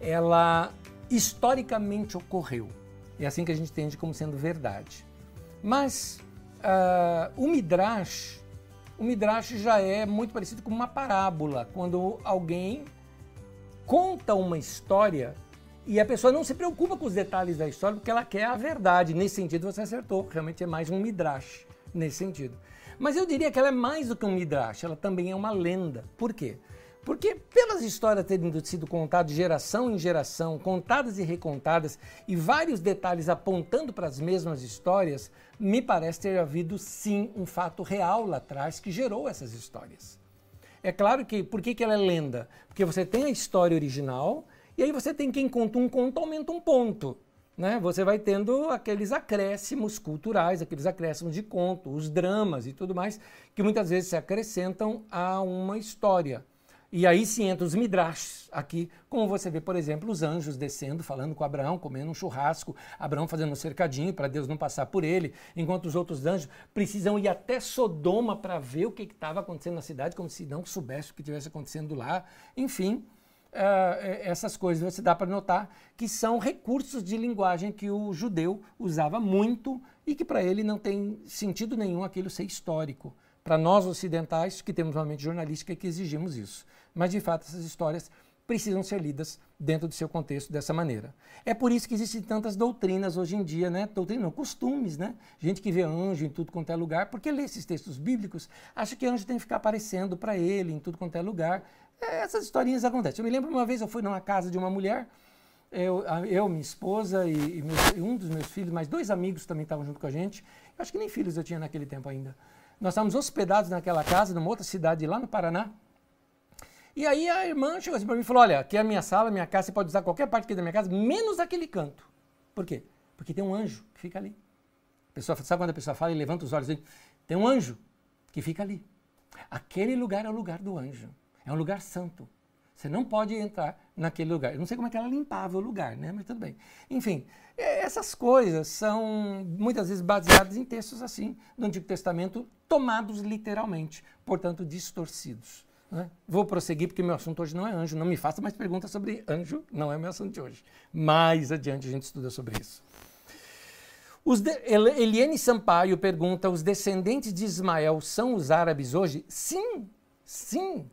ela historicamente ocorreu. É assim que a gente entende como sendo verdade. Mas uh, o Midrash, o Midrash já é muito parecido com uma parábola, quando alguém conta uma história e a pessoa não se preocupa com os detalhes da história porque ela quer a verdade. Nesse sentido, você acertou. Realmente é mais um Midrash, nesse sentido. Mas eu diria que ela é mais do que um Midrash, ela também é uma lenda. Por quê? Porque pelas histórias terem sido contadas geração em geração, contadas e recontadas, e vários detalhes apontando para as mesmas histórias, me parece ter havido sim um fato real lá atrás que gerou essas histórias. É claro que, por que, que ela é lenda? Porque você tem a história original, e aí você tem quem conta um conto, aumenta um ponto. Né? Você vai tendo aqueles acréscimos culturais, aqueles acréscimos de conto, os dramas e tudo mais, que muitas vezes se acrescentam a uma história. E aí sim entra os midrashs aqui, como você vê, por exemplo, os anjos descendo, falando com Abraão, comendo um churrasco, Abraão fazendo um cercadinho para Deus não passar por ele, enquanto os outros anjos precisam ir até Sodoma para ver o que estava acontecendo na cidade, como se não soubesse o que estivesse acontecendo lá. Enfim, uh, essas coisas você dá para notar que são recursos de linguagem que o judeu usava muito e que para ele não tem sentido nenhum aquilo ser histórico. Para nós ocidentais, que temos uma mente jornalística, é que exigimos isso. Mas, de fato, essas histórias precisam ser lidas dentro do seu contexto dessa maneira. É por isso que existem tantas doutrinas hoje em dia, né? Doutrina, não, costumes, né? Gente que vê anjo em tudo quanto é lugar, porque lê esses textos bíblicos, acha que anjo tem que ficar aparecendo para ele em tudo quanto é lugar. É, essas historinhas acontecem. Eu me lembro uma vez, eu fui numa casa de uma mulher, eu, eu minha esposa e, e, meu, e um dos meus filhos, mais dois amigos também estavam junto com a gente. Eu acho que nem filhos eu tinha naquele tempo ainda. Nós estávamos hospedados naquela casa, numa outra cidade lá no Paraná. E aí a irmã chegou assim para mim e falou: Olha, aqui é a minha sala, minha casa, você pode usar qualquer parte aqui da minha casa, menos aquele canto. Por quê? Porque tem um anjo que fica ali. A pessoa, sabe quando a pessoa fala e levanta os olhos? Tem um anjo que fica ali. Aquele lugar é o lugar do anjo. É um lugar santo. Você não pode entrar naquele lugar. Eu não sei como é que ela limpava o lugar, né? Mas tudo bem. Enfim, essas coisas são muitas vezes baseadas em textos assim do Antigo Testamento, tomados literalmente, portanto distorcidos. Né? Vou prosseguir porque meu assunto hoje não é anjo. Não me faça mais perguntas sobre anjo, não é meu assunto de hoje. Mais adiante a gente estuda sobre isso. De... Eliane Sampaio pergunta: os descendentes de Ismael são os árabes hoje? Sim, sim.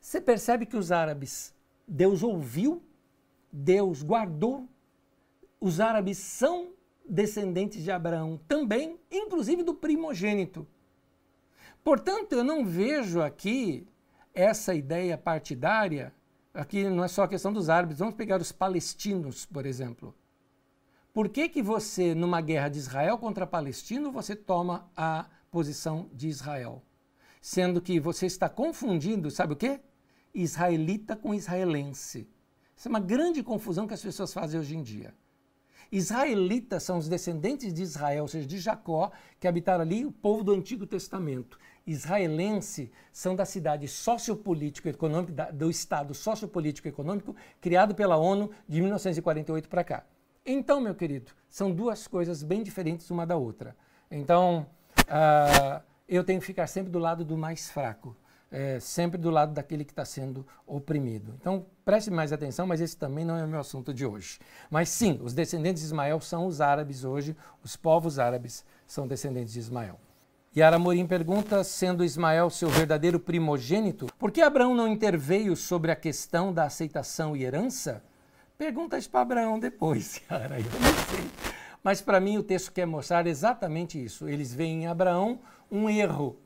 Você percebe que os árabes, Deus ouviu, Deus guardou. Os árabes são descendentes de Abraão também, inclusive do primogênito. Portanto, eu não vejo aqui essa ideia partidária. Aqui não é só a questão dos árabes, vamos pegar os palestinos, por exemplo. Por que, que você, numa guerra de Israel contra Palestino, você toma a posição de Israel? Sendo que você está confundindo, sabe o quê? israelita com israelense. Isso é uma grande confusão que as pessoas fazem hoje em dia. Israelitas são os descendentes de Israel, ou seja, de Jacó, que habitaram ali, o povo do Antigo Testamento. Israelense são da cidade sociopolítico econômica, do Estado sociopolítico econômico criado pela ONU de 1948 para cá. Então, meu querido, são duas coisas bem diferentes uma da outra. Então, uh, eu tenho que ficar sempre do lado do mais fraco é, sempre do lado daquele que está sendo oprimido. Então, preste mais atenção, mas esse também não é o meu assunto de hoje. Mas sim, os descendentes de Ismael são os árabes hoje, os povos árabes são descendentes de Ismael. Yara Morim pergunta, sendo Ismael seu verdadeiro primogênito, por que Abraão não interveio sobre a questão da aceitação e herança? Pergunta isso para Abraão depois, Yara, eu não sei. Mas para mim o texto quer mostrar exatamente isso. Eles veem em Abraão um erro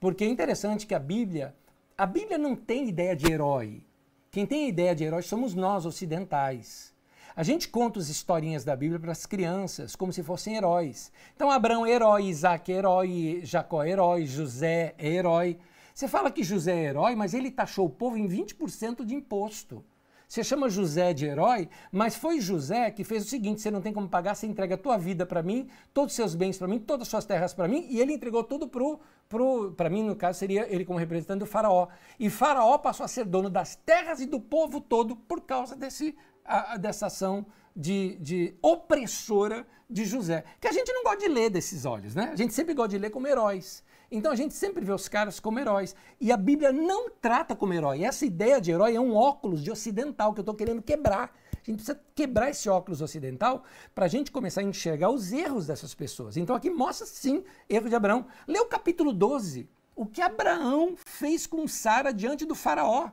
porque é interessante que a Bíblia, a Bíblia não tem ideia de herói. Quem tem ideia de herói somos nós ocidentais. A gente conta as historinhas da Bíblia para as crianças como se fossem heróis. Então Abraão é herói, Isaac é herói, Jacó é herói, José é herói. Você fala que José é herói, mas ele taxou o povo em 20% de imposto. Você chama José de herói, mas foi José que fez o seguinte: você não tem como pagar, você entrega a tua vida para mim, todos os seus bens para mim, todas as suas terras para mim, e ele entregou tudo pro, pro para mim, no caso, seria ele como representante do faraó. E faraó passou a ser dono das terras e do povo todo por causa desse, a, dessa ação de, de opressora de José. Que a gente não gosta de ler desses olhos, né? A gente sempre gosta de ler como heróis. Então a gente sempre vê os caras como heróis. E a Bíblia não trata como herói. Essa ideia de herói é um óculos de ocidental que eu estou querendo quebrar. A gente precisa quebrar esse óculos ocidental para a gente começar a enxergar os erros dessas pessoas. Então aqui mostra sim erro de Abraão. Lê o capítulo 12. O que Abraão fez com Sara diante do faraó,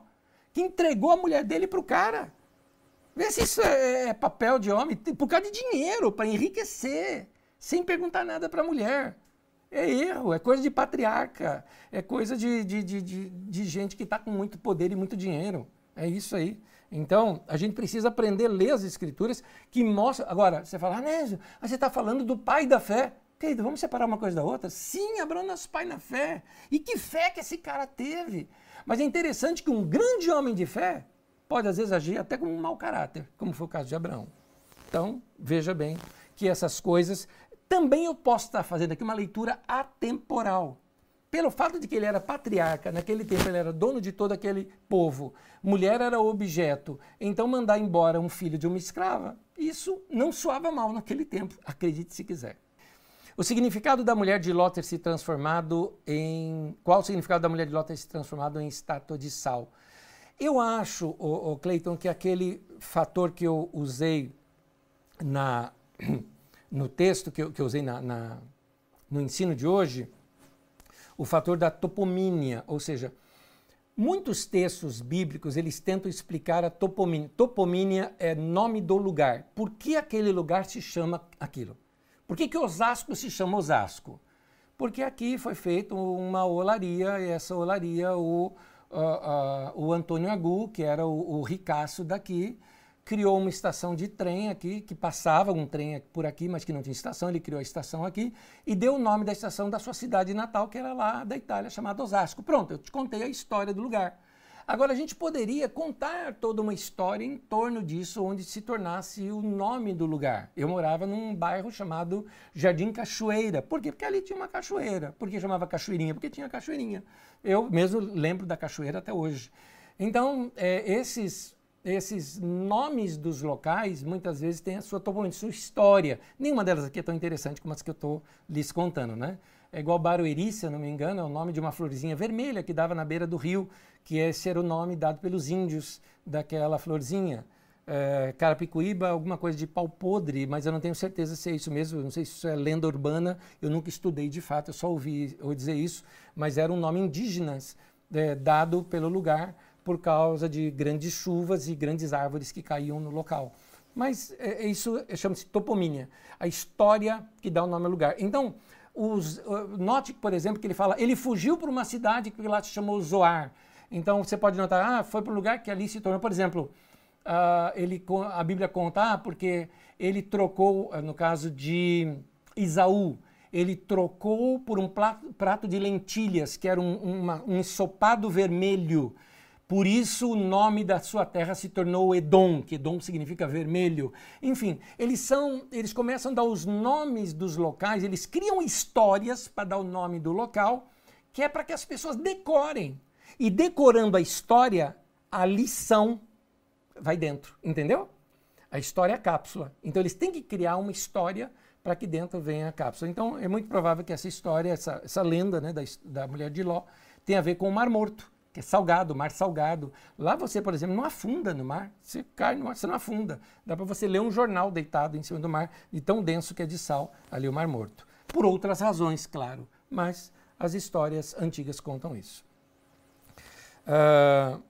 que entregou a mulher dele para o cara. Vê se isso é, é papel de homem, por causa de dinheiro, para enriquecer, sem perguntar nada para a mulher. É erro, é coisa de patriarca, é coisa de, de, de, de, de gente que está com muito poder e muito dinheiro. É isso aí. Então, a gente precisa aprender a ler as escrituras que mostram. Agora, você fala, Anésio, você está falando do pai da fé. Querido, vamos separar uma coisa da outra? Sim, Abraão nosso pai na fé. E que fé que esse cara teve. Mas é interessante que um grande homem de fé pode, às vezes, agir até com um mau caráter, como foi o caso de Abraão. Então, veja bem que essas coisas também eu posso estar fazendo aqui uma leitura atemporal. Pelo fato de que ele era patriarca, naquele tempo ele era dono de todo aquele povo, mulher era objeto, então mandar embora um filho de uma escrava, isso não soava mal naquele tempo, acredite se quiser. O significado da mulher de Ló ter se transformado em. Qual o significado da mulher de Ló ter se transformado em estátua de sal? Eu acho, o, Cleiton, que aquele fator que eu usei na no texto que eu, que eu usei na, na, no ensino de hoje, o fator da topomínia, ou seja, muitos textos bíblicos eles tentam explicar a topomínia. Topomínia é nome do lugar. Por que aquele lugar se chama aquilo? Por que, que Osasco se chama Osasco? Porque aqui foi feita uma olaria, e essa olaria o, uh, uh, o Antônio Agu, que era o, o ricaço daqui, criou uma estação de trem aqui, que passava um trem por aqui, mas que não tinha estação, ele criou a estação aqui e deu o nome da estação da sua cidade natal, que era lá da Itália, chamada Osasco. Pronto, eu te contei a história do lugar. Agora, a gente poderia contar toda uma história em torno disso, onde se tornasse o nome do lugar. Eu morava num bairro chamado Jardim Cachoeira. Por quê? Porque ali tinha uma cachoeira. Por que chamava Cachoeirinha? Porque tinha cachoeirinha. Eu mesmo lembro da cachoeira até hoje. Então, é, esses esses nomes dos locais muitas vezes têm a sua toponímia, sua história. Nenhuma delas aqui é tão interessante como as que eu estou lhes contando, né? É igual Barueri, se eu não me engano, é o nome de uma florzinha vermelha que dava na beira do rio, que esse era o nome dado pelos índios daquela florzinha. É, Carapicuíba, alguma coisa de pau podre, mas eu não tenho certeza se é isso mesmo, eu não sei se isso é lenda urbana, eu nunca estudei de fato, eu só ouvi, ouvi dizer isso, mas era um nome indígena é, dado pelo lugar por causa de grandes chuvas e grandes árvores que caíam no local. Mas é, é isso chama-se toponímia, a história que dá o nome ao lugar. Então, os, note, por exemplo, que ele fala, ele fugiu para uma cidade que lá se chamou Zoar. Então você pode notar, ah, foi para um lugar que ali se tornou, por exemplo, uh, ele, a Bíblia conta, ah, porque ele trocou, no caso de Isaú, ele trocou por um prato de lentilhas, que era um, uma, um ensopado vermelho. Por isso o nome da sua terra se tornou Edom, que Edom significa vermelho. Enfim, eles são, eles começam a dar os nomes dos locais, eles criam histórias para dar o nome do local, que é para que as pessoas decorem. E decorando a história, a lição vai dentro, entendeu? A história é a cápsula. Então eles têm que criar uma história para que dentro venha a cápsula. Então é muito provável que essa história, essa, essa lenda né, da, da mulher de Ló, tenha a ver com o Mar Morto que é salgado, mar salgado. Lá você, por exemplo, não afunda no mar. Você cai no mar, você não afunda. Dá para você ler um jornal deitado em cima do mar, de tão denso que é de sal, ali o Mar Morto. Por outras razões, claro, mas as histórias antigas contam isso. Uh,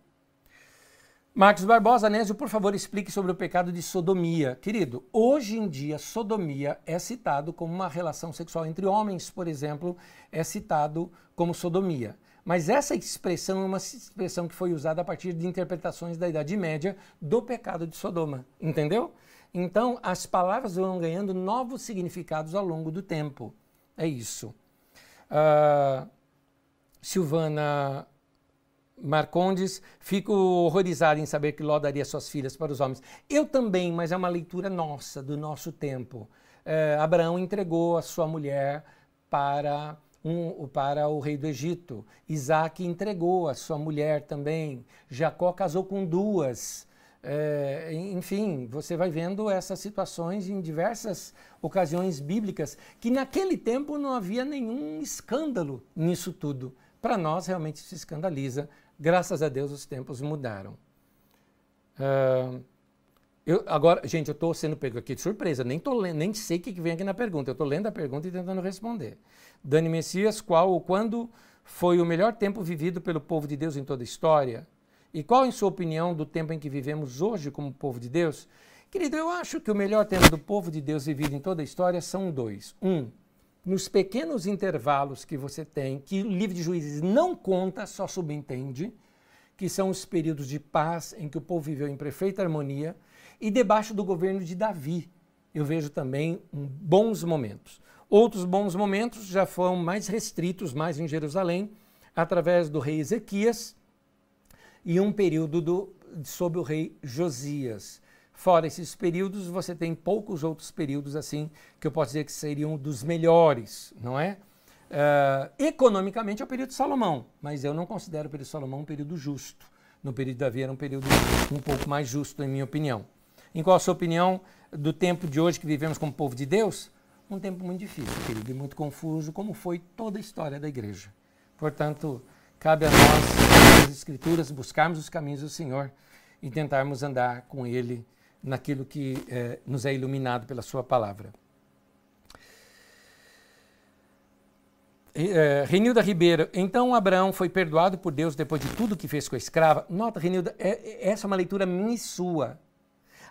Marcos Barbosa, Nésio, por favor, explique sobre o pecado de sodomia. Querido, hoje em dia, sodomia é citado como uma relação sexual entre homens, por exemplo, é citado como sodomia. Mas essa expressão é uma expressão que foi usada a partir de interpretações da Idade Média do pecado de Sodoma, entendeu? Então, as palavras vão ganhando novos significados ao longo do tempo. É isso. Uh, Silvana Marcondes, fico horrorizado em saber que Ló daria suas filhas para os homens. Eu também, mas é uma leitura nossa, do nosso tempo. Uh, Abraão entregou a sua mulher para um, para o rei do Egito. Isaac entregou a sua mulher também. Jacó casou com duas. É, enfim, você vai vendo essas situações em diversas ocasiões bíblicas, que naquele tempo não havia nenhum escândalo nisso tudo. Para nós, realmente se escandaliza. Graças a Deus, os tempos mudaram. Uh, eu, agora, gente, eu estou sendo pego aqui de surpresa, nem, tô, nem sei o que vem aqui na pergunta. Eu estou lendo a pergunta e tentando responder. Dani Messias, qual ou quando foi o melhor tempo vivido pelo povo de Deus em toda a história? E qual, em sua opinião, do tempo em que vivemos hoje como povo de Deus? Querido, eu acho que o melhor tempo do povo de Deus vivido em toda a história são dois. Um, nos pequenos intervalos que você tem, que o livro de juízes não conta, só subentende, que são os períodos de paz em que o povo viveu em perfeita harmonia, e debaixo do governo de Davi, eu vejo também bons momentos. Outros bons momentos já foram mais restritos, mais em Jerusalém, através do rei Ezequias e um período do, sob o rei Josias. Fora esses períodos, você tem poucos outros períodos assim que eu posso dizer que seriam dos melhores, não é? Uh, economicamente é o período de Salomão, mas eu não considero o período de Salomão um período justo. No período de Davi era um período um pouco mais justo, em minha opinião. Em qual a sua opinião do tempo de hoje que vivemos como povo de Deus? Um tempo muito difícil, querido, e muito confuso, como foi toda a história da igreja. Portanto, cabe a nós, as Escrituras, buscarmos os caminhos do Senhor e tentarmos andar com Ele naquilo que eh, nos é iluminado pela Sua palavra. É, Renilda Ribeiro, então Abraão foi perdoado por Deus depois de tudo que fez com a escrava? Nota, Renilda, é, essa é uma leitura minha e sua.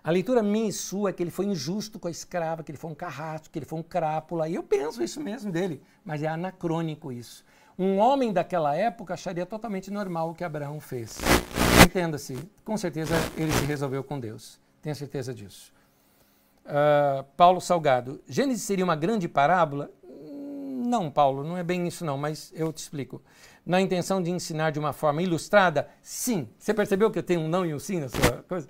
A leitura minha e sua é que ele foi injusto com a escrava, que ele foi um carrasco, que ele foi um crápula. E eu penso isso mesmo dele, mas é anacrônico isso. Um homem daquela época acharia totalmente normal o que Abraão fez. Entenda-se, com certeza ele se resolveu com Deus. Tenha certeza disso. Uh, Paulo Salgado, Gênesis seria uma grande parábola? Não, Paulo, não é bem isso não, mas eu te explico. Na intenção de ensinar de uma forma ilustrada, sim. Você percebeu que eu tenho um não e um sim na sua coisa?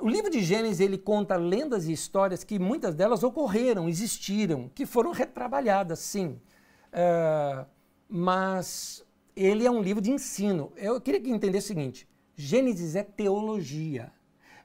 O livro de Gênesis ele conta lendas e histórias que muitas delas ocorreram, existiram, que foram retrabalhadas, sim. Uh, mas ele é um livro de ensino. Eu queria que entendesse o seguinte: Gênesis é teologia.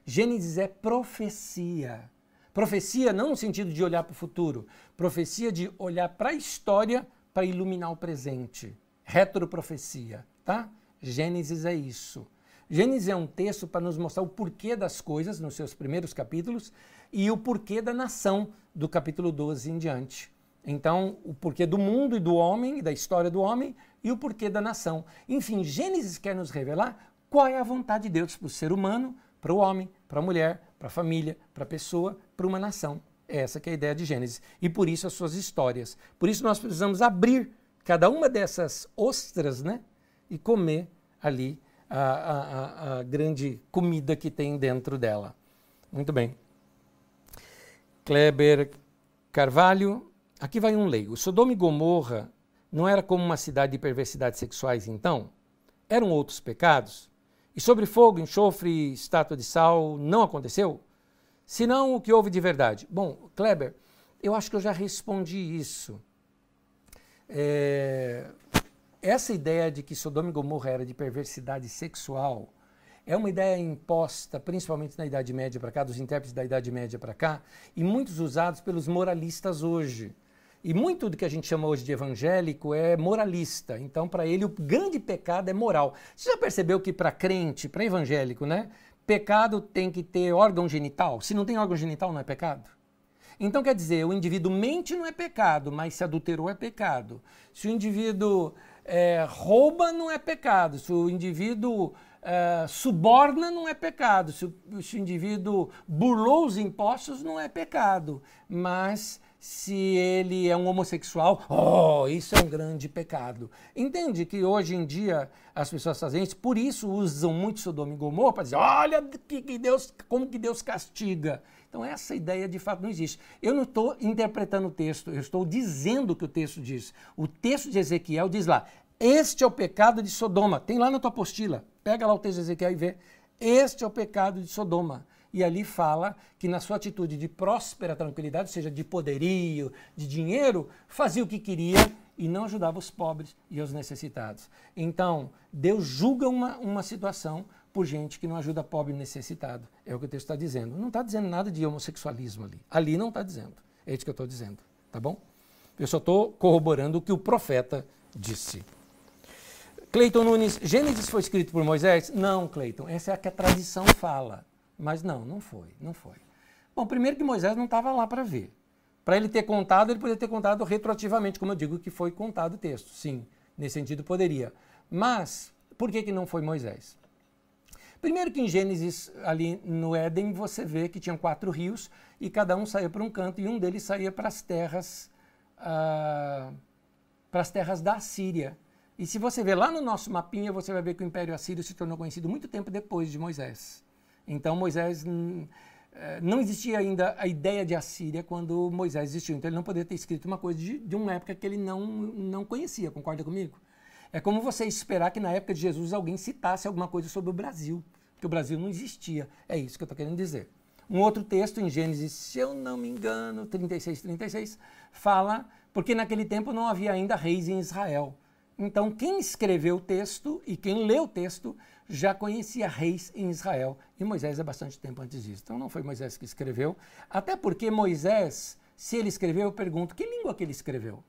Gênesis é profecia. Profecia não no sentido de olhar para o futuro, profecia de olhar para a história para iluminar o presente. Retroprofecia, tá? Gênesis é isso. Gênesis é um texto para nos mostrar o porquê das coisas nos seus primeiros capítulos e o porquê da nação do capítulo 12 em diante. Então, o porquê do mundo e do homem, e da história do homem, e o porquê da nação. Enfim, Gênesis quer nos revelar qual é a vontade de Deus para o ser humano, para o homem, para a mulher, para a família, para a pessoa, para uma nação. Essa que é a ideia de Gênesis. E por isso as suas histórias. Por isso nós precisamos abrir cada uma dessas ostras né, e comer ali a, a, a grande comida que tem dentro dela. Muito bem. Kleber Carvalho, aqui vai um leigo. Sodoma e Gomorra não era como uma cidade de perversidades sexuais, então? Eram outros pecados? E sobre fogo, enxofre, estátua de sal, não aconteceu? Senão, o que houve de verdade? Bom, Kleber, eu acho que eu já respondi isso. É, essa ideia de que Sodoma e Gomorra era de perversidade sexual é uma ideia imposta principalmente na Idade Média para cá, dos intérpretes da Idade Média para cá, e muitos usados pelos moralistas hoje. E muito do que a gente chama hoje de evangélico é moralista. Então, para ele, o grande pecado é moral. Você já percebeu que para crente, para evangélico, né? Pecado tem que ter órgão genital. Se não tem órgão genital, não é pecado. Então, quer dizer, o indivíduo mente não é pecado, mas se adulterou é pecado. Se o indivíduo é, rouba, não é pecado. Se o indivíduo é, suborna, não é pecado. Se o, se o indivíduo burlou os impostos, não é pecado. Mas se ele é um homossexual, oh, isso é um grande pecado. Entende que hoje em dia as pessoas fazem isso, por isso usam muito Sodoma e Gomorra para dizer, olha que, que Deus, como que Deus castiga. Então essa ideia de fato não existe. Eu não estou interpretando o texto, eu estou dizendo o que o texto diz. O texto de Ezequiel diz lá, este é o pecado de Sodoma. Tem lá na tua apostila, pega lá o texto de Ezequiel e vê. Este é o pecado de Sodoma e ali fala que na sua atitude de próspera tranquilidade, ou seja, de poderio, de dinheiro, fazia o que queria e não ajudava os pobres e os necessitados. Então, Deus julga uma, uma situação por gente que não ajuda pobre e necessitado. É o que o texto está dizendo. Não está dizendo nada de homossexualismo ali. Ali não está dizendo. É isso que eu estou dizendo. Tá bom? Eu só estou corroborando o que o profeta disse. Cleiton Nunes, Gênesis foi escrito por Moisés? Não, Cleiton, essa é a que a tradição fala. Mas não, não foi, não foi. Bom, primeiro que Moisés não estava lá para ver. Para ele ter contado, ele poderia ter contado retroativamente, como eu digo que foi contado o texto. Sim, nesse sentido poderia. Mas, por que, que não foi Moisés? Primeiro que em Gênesis, ali no Éden, você vê que tinham quatro rios e cada um saía para um canto e um deles saía para as terras, ah, para as terras da Síria. E se você ver lá no nosso mapinha, você vai ver que o Império Assírio se tornou conhecido muito tempo depois de Moisés. Então Moisés eh, não existia ainda a ideia de Assíria quando Moisés existiu. Então ele não poderia ter escrito uma coisa de, de uma época que ele não, não conhecia, concorda comigo? É como você esperar que na época de Jesus alguém citasse alguma coisa sobre o Brasil, porque o Brasil não existia. É isso que eu estou querendo dizer. Um outro texto em Gênesis, se eu não me engano, 36, 36, fala, porque naquele tempo não havia ainda reis em Israel. Então, quem escreveu o texto e quem leu o texto já conhecia reis em Israel. E Moisés é bastante tempo antes disso. Então, não foi Moisés que escreveu. Até porque Moisés, se ele escreveu, eu pergunto, que língua que ele escreveu?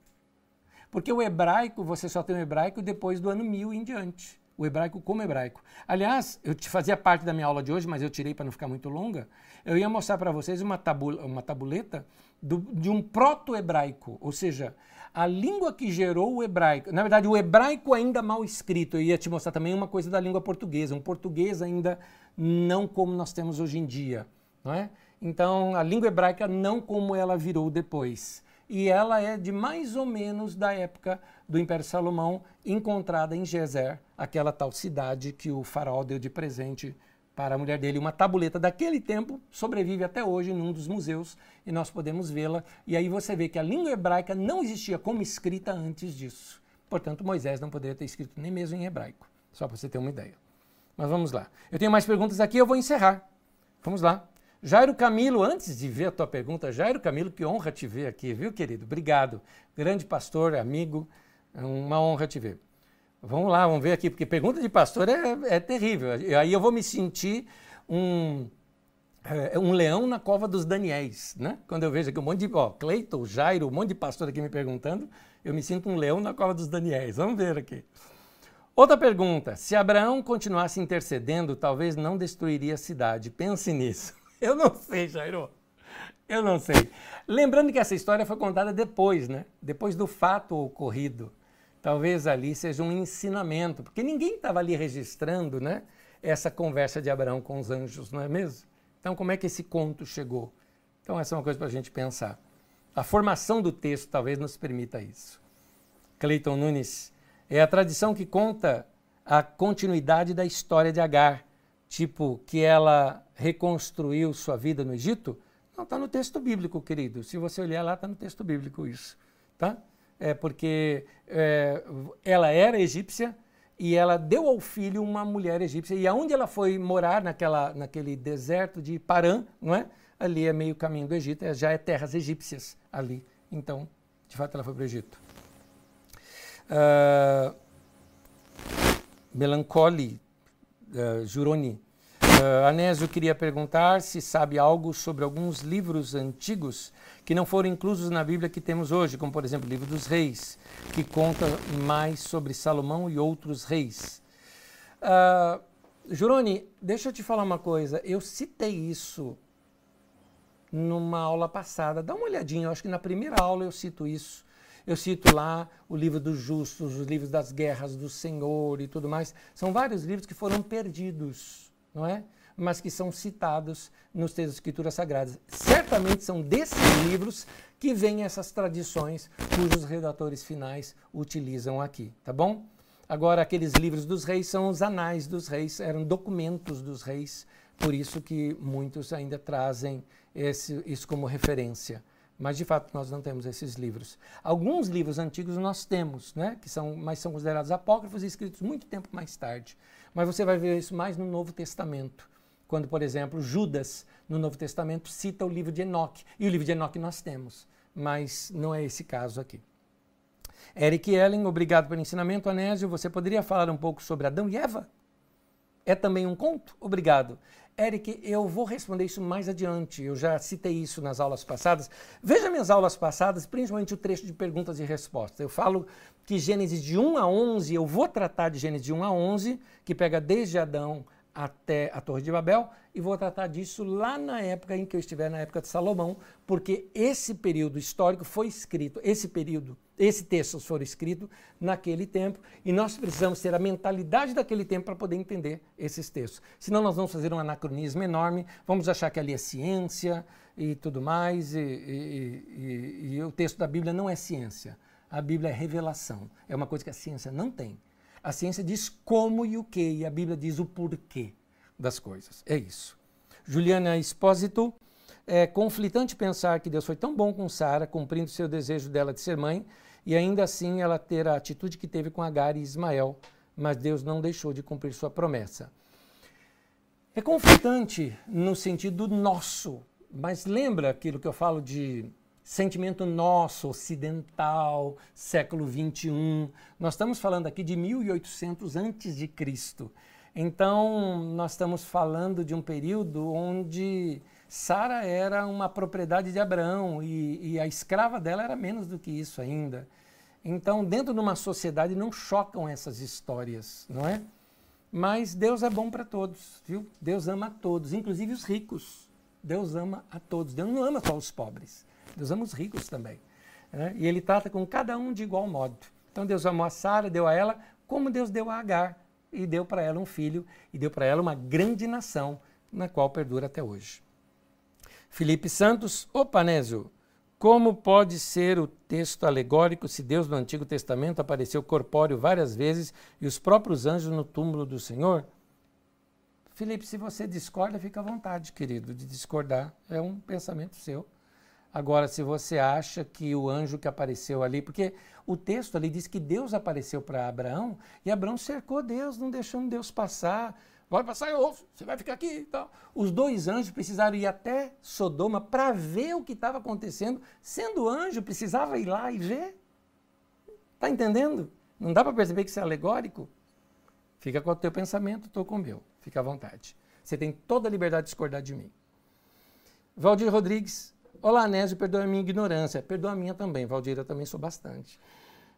Porque o hebraico, você só tem o hebraico depois do ano mil em diante. O hebraico como hebraico. Aliás, eu te fazia parte da minha aula de hoje, mas eu tirei para não ficar muito longa. Eu ia mostrar para vocês uma, tabula, uma tabuleta do, de um proto-hebraico, ou seja, a língua que gerou o hebraico, na verdade, o hebraico ainda mal escrito. Eu ia te mostrar também uma coisa da língua portuguesa, um português ainda não como nós temos hoje em dia, não é? Então, a língua hebraica não como ela virou depois. E ela é de mais ou menos da época do Império Salomão, encontrada em Gezer, aquela tal cidade que o faraó deu de presente para a mulher dele. Uma tabuleta daquele tempo sobrevive até hoje em um dos museus e nós podemos vê-la. E aí você vê que a língua hebraica não existia como escrita antes disso. Portanto, Moisés não poderia ter escrito nem mesmo em hebraico. Só para você ter uma ideia. Mas vamos lá. Eu tenho mais perguntas aqui, eu vou encerrar. Vamos lá. Jairo Camilo, antes de ver a tua pergunta, Jairo Camilo, que honra te ver aqui, viu, querido? Obrigado. Grande pastor, amigo, é uma honra te ver. Vamos lá, vamos ver aqui, porque pergunta de pastor é, é terrível. Aí eu vou me sentir um, é, um leão na cova dos Daniéis, né? Quando eu vejo aqui um monte de, ó, Cleiton, Jairo, um monte de pastor aqui me perguntando, eu me sinto um leão na cova dos Daniéis. Vamos ver aqui. Outra pergunta: se Abraão continuasse intercedendo, talvez não destruiria a cidade. Pense nisso. Eu não sei, Jairo. Eu não sei. Lembrando que essa história foi contada depois, né? Depois do fato ocorrido talvez ali seja um ensinamento, porque ninguém estava ali registrando né, essa conversa de Abraão com os anjos, não é mesmo? Então, como é que esse conto chegou? Então, essa é uma coisa para a gente pensar. A formação do texto talvez nos permita isso. Cleiton Nunes, é a tradição que conta a continuidade da história de Agar, tipo que ela reconstruiu sua vida no Egito? Não, está no texto bíblico, querido. Se você olhar lá, está no texto bíblico isso. Tá? É porque é, ela era egípcia e ela deu ao filho uma mulher egípcia. E aonde ela foi morar, naquela, naquele deserto de Parã, não é? ali é meio caminho do Egito, é, já é terras egípcias ali. Então, de fato, ela foi para o Egito. Uh, Melancoli, uh, Juroni. Uh, Anésio queria perguntar se sabe algo sobre alguns livros antigos que não foram inclusos na Bíblia que temos hoje, como por exemplo o livro dos reis, que conta mais sobre Salomão e outros reis. Uh, Juroni, deixa eu te falar uma coisa. Eu citei isso numa aula passada. Dá uma olhadinha, eu acho que na primeira aula eu cito isso. Eu cito lá o livro dos justos, os livros das guerras do Senhor e tudo mais. São vários livros que foram perdidos, não é? mas que são citados nos textos das Escrituras Sagradas. Certamente são desses livros que vêm essas tradições cujos redatores finais utilizam aqui, tá bom? Agora, aqueles livros dos reis são os anais dos reis, eram documentos dos reis, por isso que muitos ainda trazem esse, isso como referência. Mas de fato nós não temos esses livros. Alguns livros antigos nós temos, né, que são, mas são considerados apócrifos e escritos muito tempo mais tarde. Mas você vai ver isso mais no Novo Testamento quando, por exemplo, Judas, no Novo Testamento, cita o livro de Enoque. E o livro de Enoque nós temos, mas não é esse caso aqui. Eric Ellen, obrigado pelo ensinamento. Anésio, você poderia falar um pouco sobre Adão e Eva? É também um conto? Obrigado. Eric, eu vou responder isso mais adiante. Eu já citei isso nas aulas passadas. Veja minhas aulas passadas, principalmente o trecho de perguntas e respostas. Eu falo que Gênesis de 1 a 11, eu vou tratar de Gênesis de 1 a 11, que pega desde Adão até a Torre de Babel e vou tratar disso lá na época em que eu estiver na época de Salomão, porque esse período histórico foi escrito, esse período, esse texto foi escrito naquele tempo e nós precisamos ter a mentalidade daquele tempo para poder entender esses textos. Senão nós vamos fazer um anacronismo enorme, vamos achar que ali é ciência e tudo mais e, e, e, e o texto da Bíblia não é ciência. A Bíblia é revelação, é uma coisa que a ciência não tem. A ciência diz como e o que, e a Bíblia diz o porquê das coisas. É isso. Juliana Espósito, é conflitante pensar que Deus foi tão bom com Sara, cumprindo seu desejo dela de ser mãe, e ainda assim ela ter a atitude que teve com Agar e Ismael, mas Deus não deixou de cumprir sua promessa. É conflitante no sentido nosso, mas lembra aquilo que eu falo de sentimento nosso, ocidental, século 21. Nós estamos falando aqui de 1800 antes de Cristo. Então, nós estamos falando de um período onde Sara era uma propriedade de Abraão e, e, a escrava dela era menos do que isso ainda. Então, dentro de uma sociedade não chocam essas histórias, não é? Mas Deus é bom para todos, viu? Deus ama a todos, inclusive os ricos. Deus ama a todos. Deus não ama só os pobres. Deus ama os ricos também. Né? E ele trata com cada um de igual modo. Então Deus amou a Sara, deu a ela, como Deus deu a Agar, e deu para ela um filho, e deu para ela uma grande nação, na qual perdura até hoje. Felipe Santos, opa, Nésio, como pode ser o texto alegórico se Deus no Antigo Testamento apareceu corpóreo várias vezes e os próprios anjos no túmulo do Senhor? Felipe, se você discorda, fica à vontade, querido, de discordar. É um pensamento seu. Agora, se você acha que o anjo que apareceu ali, porque o texto ali diz que Deus apareceu para Abraão e Abraão cercou Deus, não deixando Deus passar. Vai passar eu você vai ficar aqui e tal. Os dois anjos precisaram ir até Sodoma para ver o que estava acontecendo. Sendo anjo, precisava ir lá e ver. Está entendendo? Não dá para perceber que isso é alegórico? Fica com o teu pensamento, estou com o meu. Fica à vontade. Você tem toda a liberdade de discordar de mim. Valdir Rodrigues. Olá, Nésio, perdoa a minha ignorância. Perdoa a minha também, Valdir, eu também sou bastante.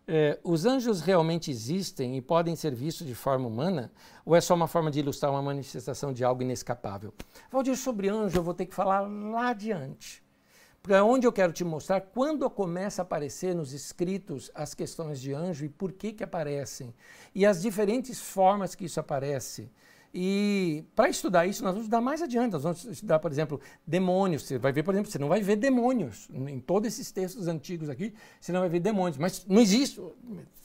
É, os anjos realmente existem e podem ser vistos de forma humana? Ou é só uma forma de ilustrar uma manifestação de algo inescapável? Valdir, sobre anjo eu vou ter que falar lá adiante. É onde eu quero te mostrar quando começa a aparecer nos escritos as questões de anjo e por que que aparecem. E as diferentes formas que isso aparece. E para estudar isso, nós vamos estudar mais adiante. Nós vamos estudar, por exemplo, demônios. Você vai ver, por exemplo, você não vai ver demônios. Em todos esses textos antigos aqui, você não vai ver demônios. Mas não existe.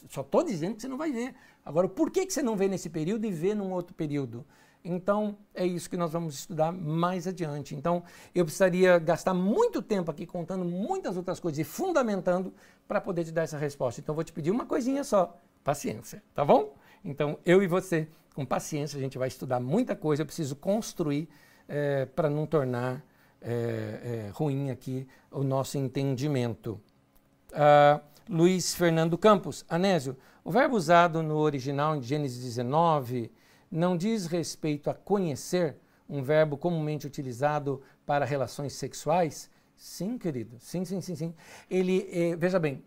Só estou dizendo que você não vai ver. Agora, por que, que você não vê nesse período e vê num outro período? Então, é isso que nós vamos estudar mais adiante. Então, eu precisaria gastar muito tempo aqui contando muitas outras coisas e fundamentando para poder te dar essa resposta. Então, vou te pedir uma coisinha só: paciência, tá bom? Então, eu e você com paciência, a gente vai estudar muita coisa. Eu preciso construir é, para não tornar é, é, ruim aqui o nosso entendimento. Uh, Luiz Fernando Campos, Anésio, o verbo usado no original em Gênesis 19 não diz respeito a conhecer, um verbo comumente utilizado para relações sexuais? Sim, querido. Sim, sim, sim, sim. Ele, eh, veja bem,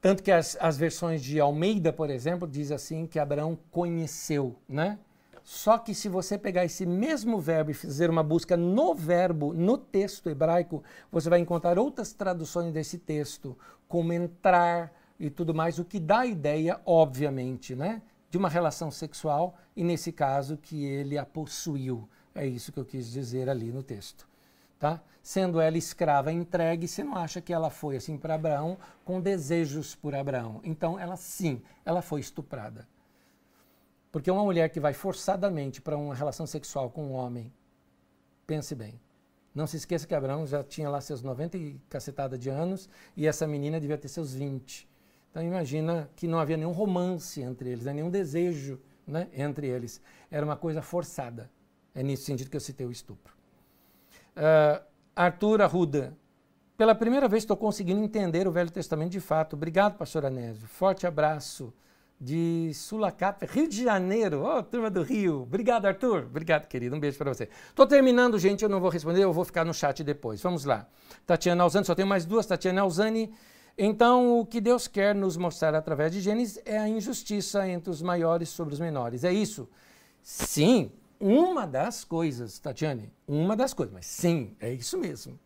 tanto que as, as versões de Almeida, por exemplo, diz assim que Abraão conheceu, né? Só que se você pegar esse mesmo verbo e fazer uma busca no verbo, no texto hebraico, você vai encontrar outras traduções desse texto, como entrar e tudo mais, o que dá a ideia, obviamente, né, de uma relação sexual e nesse caso que ele a possuiu. É isso que eu quis dizer ali no texto tá? Sendo ela escrava entregue, você não acha que ela foi assim para Abraão com desejos por Abraão. Então, ela sim, ela foi estuprada. Porque uma mulher que vai forçadamente para uma relação sexual com um homem, pense bem. Não se esqueça que Abraão já tinha lá seus 90 e cacetada de anos e essa menina devia ter seus 20. Então imagina que não havia nenhum romance entre eles, né? nenhum desejo né? entre eles. Era uma coisa forçada. É nesse sentido que eu citei o estupro. Uh, Arthur Arruda. Pela primeira vez estou conseguindo entender o Velho Testamento de fato. Obrigado, pastor Anésio. Forte abraço de Sulacap, Rio de Janeiro. Ô, oh, turma do Rio. Obrigado, Arthur. Obrigado, querido. Um beijo para você. Estou terminando, gente. Eu não vou responder, eu vou ficar no chat depois. Vamos lá. Tatiana Alzani, só tenho mais duas. Tatiana Alzani. Então, o que Deus quer nos mostrar através de Gênesis é a injustiça entre os maiores sobre os menores. É isso? Sim, uma das coisas, Tatiane, uma das coisas, mas sim, é isso mesmo.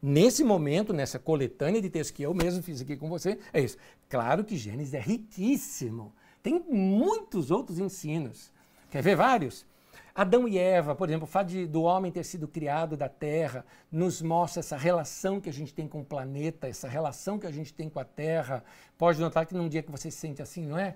Nesse momento, nessa coletânea de textos que eu mesmo fiz aqui com você, é isso. Claro que Gênesis é riquíssimo. Tem muitos outros ensinos. Quer ver vários? Adão e Eva, por exemplo, o fato de, do homem ter sido criado da terra, nos mostra essa relação que a gente tem com o planeta, essa relação que a gente tem com a terra. Pode notar que num dia que você se sente assim, não é?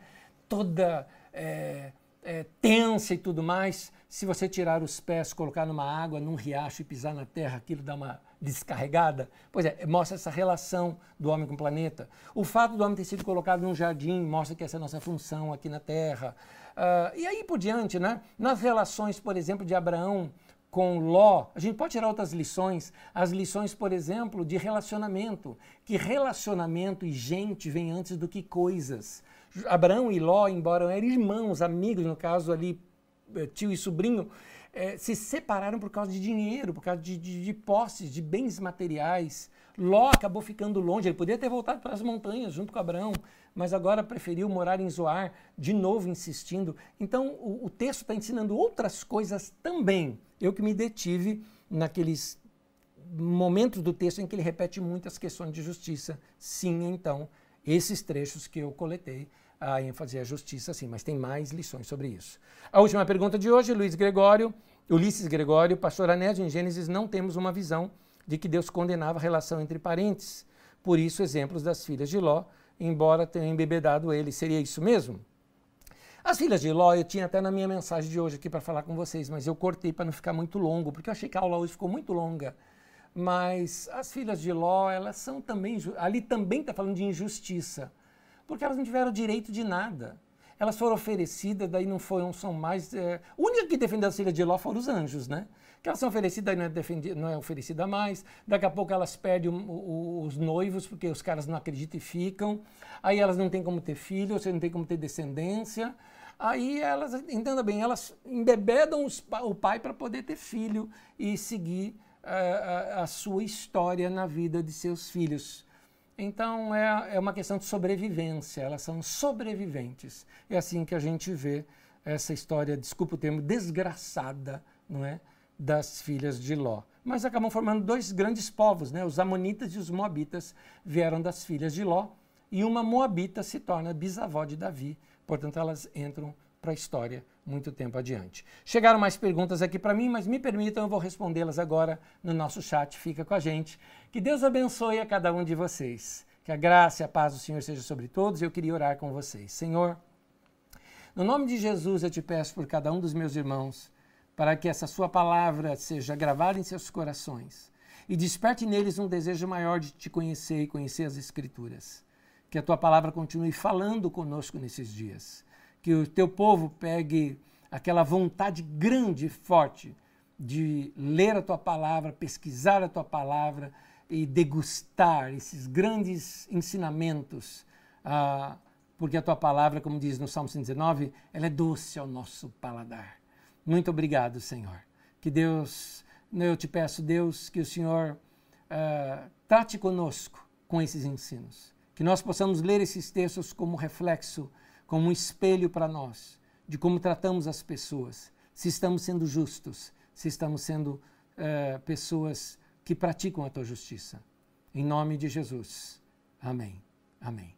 Toda é, é, tensa e tudo mais, se você tirar os pés, colocar numa água, num riacho e pisar na terra, aquilo dá uma descarregada? Pois é, mostra essa relação do homem com o planeta. O fato do homem ter sido colocado num jardim mostra que essa é a nossa função aqui na terra. Uh, e aí por diante, né? Nas relações, por exemplo, de Abraão com Ló, a gente pode tirar outras lições, as lições, por exemplo, de relacionamento, que relacionamento e gente vem antes do que coisas. Abraão e Ló, embora eram irmãos, amigos, no caso ali, tio e sobrinho, é, se separaram por causa de dinheiro, por causa de, de, de, posses, de bens materiais. Ló acabou ficando longe, ele poderia ter voltado para as montanhas junto com Abraão, mas agora preferiu morar em Zoar, de novo insistindo. Então o, o texto está ensinando outras coisas também. Eu que me detive naqueles momentos do texto em que ele repete muitas questões de justiça. Sim, então, esses trechos que eu coletei a ênfase à justiça, sim, mas tem mais lições sobre isso. A última pergunta de hoje, Luiz Gregório, Ulisses Gregório, pastor Anésio, em Gênesis não temos uma visão de que Deus condenava a relação entre parentes. Por isso, exemplos das filhas de Ló, embora tenham embebedado ele. Seria isso mesmo? As filhas de Ló, eu tinha até na minha mensagem de hoje aqui para falar com vocês, mas eu cortei para não ficar muito longo, porque eu achei que a aula hoje ficou muito longa. Mas as filhas de Ló, elas são também. Ali também está falando de injustiça, porque elas não tiveram direito de nada. Elas foram oferecidas, daí não foram, são mais. É, o único que defendeu as filhas de Ló foram os anjos, né? Que elas são oferecidas, não é, defendi, não é oferecida mais. Daqui a pouco elas perdem o, o, os noivos, porque os caras não acreditam e ficam. Aí elas não têm como ter filho, você não tem como ter descendência. Aí elas, entenda bem, elas embebedam os, o pai para poder ter filho e seguir a, eh, a, a, sua história na vida de seus filhos. Então é, é uma questão de sobrevivência, elas são sobreviventes. É assim que a gente vê essa história, desculpa o termo, desgraçada, não é? Das filhas de Ló. Mas acabam formando dois grandes povos, né? Os Amonitas e os Moabitas vieram das filhas de Ló, e uma Moabita se torna bisavó de Davi Portanto, elas entram para a história muito tempo adiante. Chegaram mais perguntas aqui para mim, mas me permitam, eu vou respondê-las agora no nosso chat. Fica com a gente. Que Deus abençoe a cada um de vocês. Que a graça e a paz do Senhor seja sobre todos. Eu queria orar com vocês. Senhor, no nome de Jesus eu te peço por cada um dos meus irmãos, para que essa sua palavra seja gravada em seus corações e desperte neles um desejo maior de te conhecer e conhecer as Escrituras que a tua palavra continue falando conosco nesses dias. Que o teu povo pegue aquela vontade grande e forte de ler a tua palavra, pesquisar a tua palavra e degustar esses grandes ensinamentos. Ah, porque a tua palavra, como diz no Salmo 119, ela é doce ao nosso paladar. Muito obrigado, Senhor. Que Deus, eu te peço, Deus, que o Senhor ah, trate conosco com esses ensinos que nós possamos ler esses textos como reflexo, como um espelho para nós, de como tratamos as pessoas, se estamos sendo justos, se estamos sendo uh, pessoas que praticam a tua justiça. Em nome de Jesus. Amém. Amém.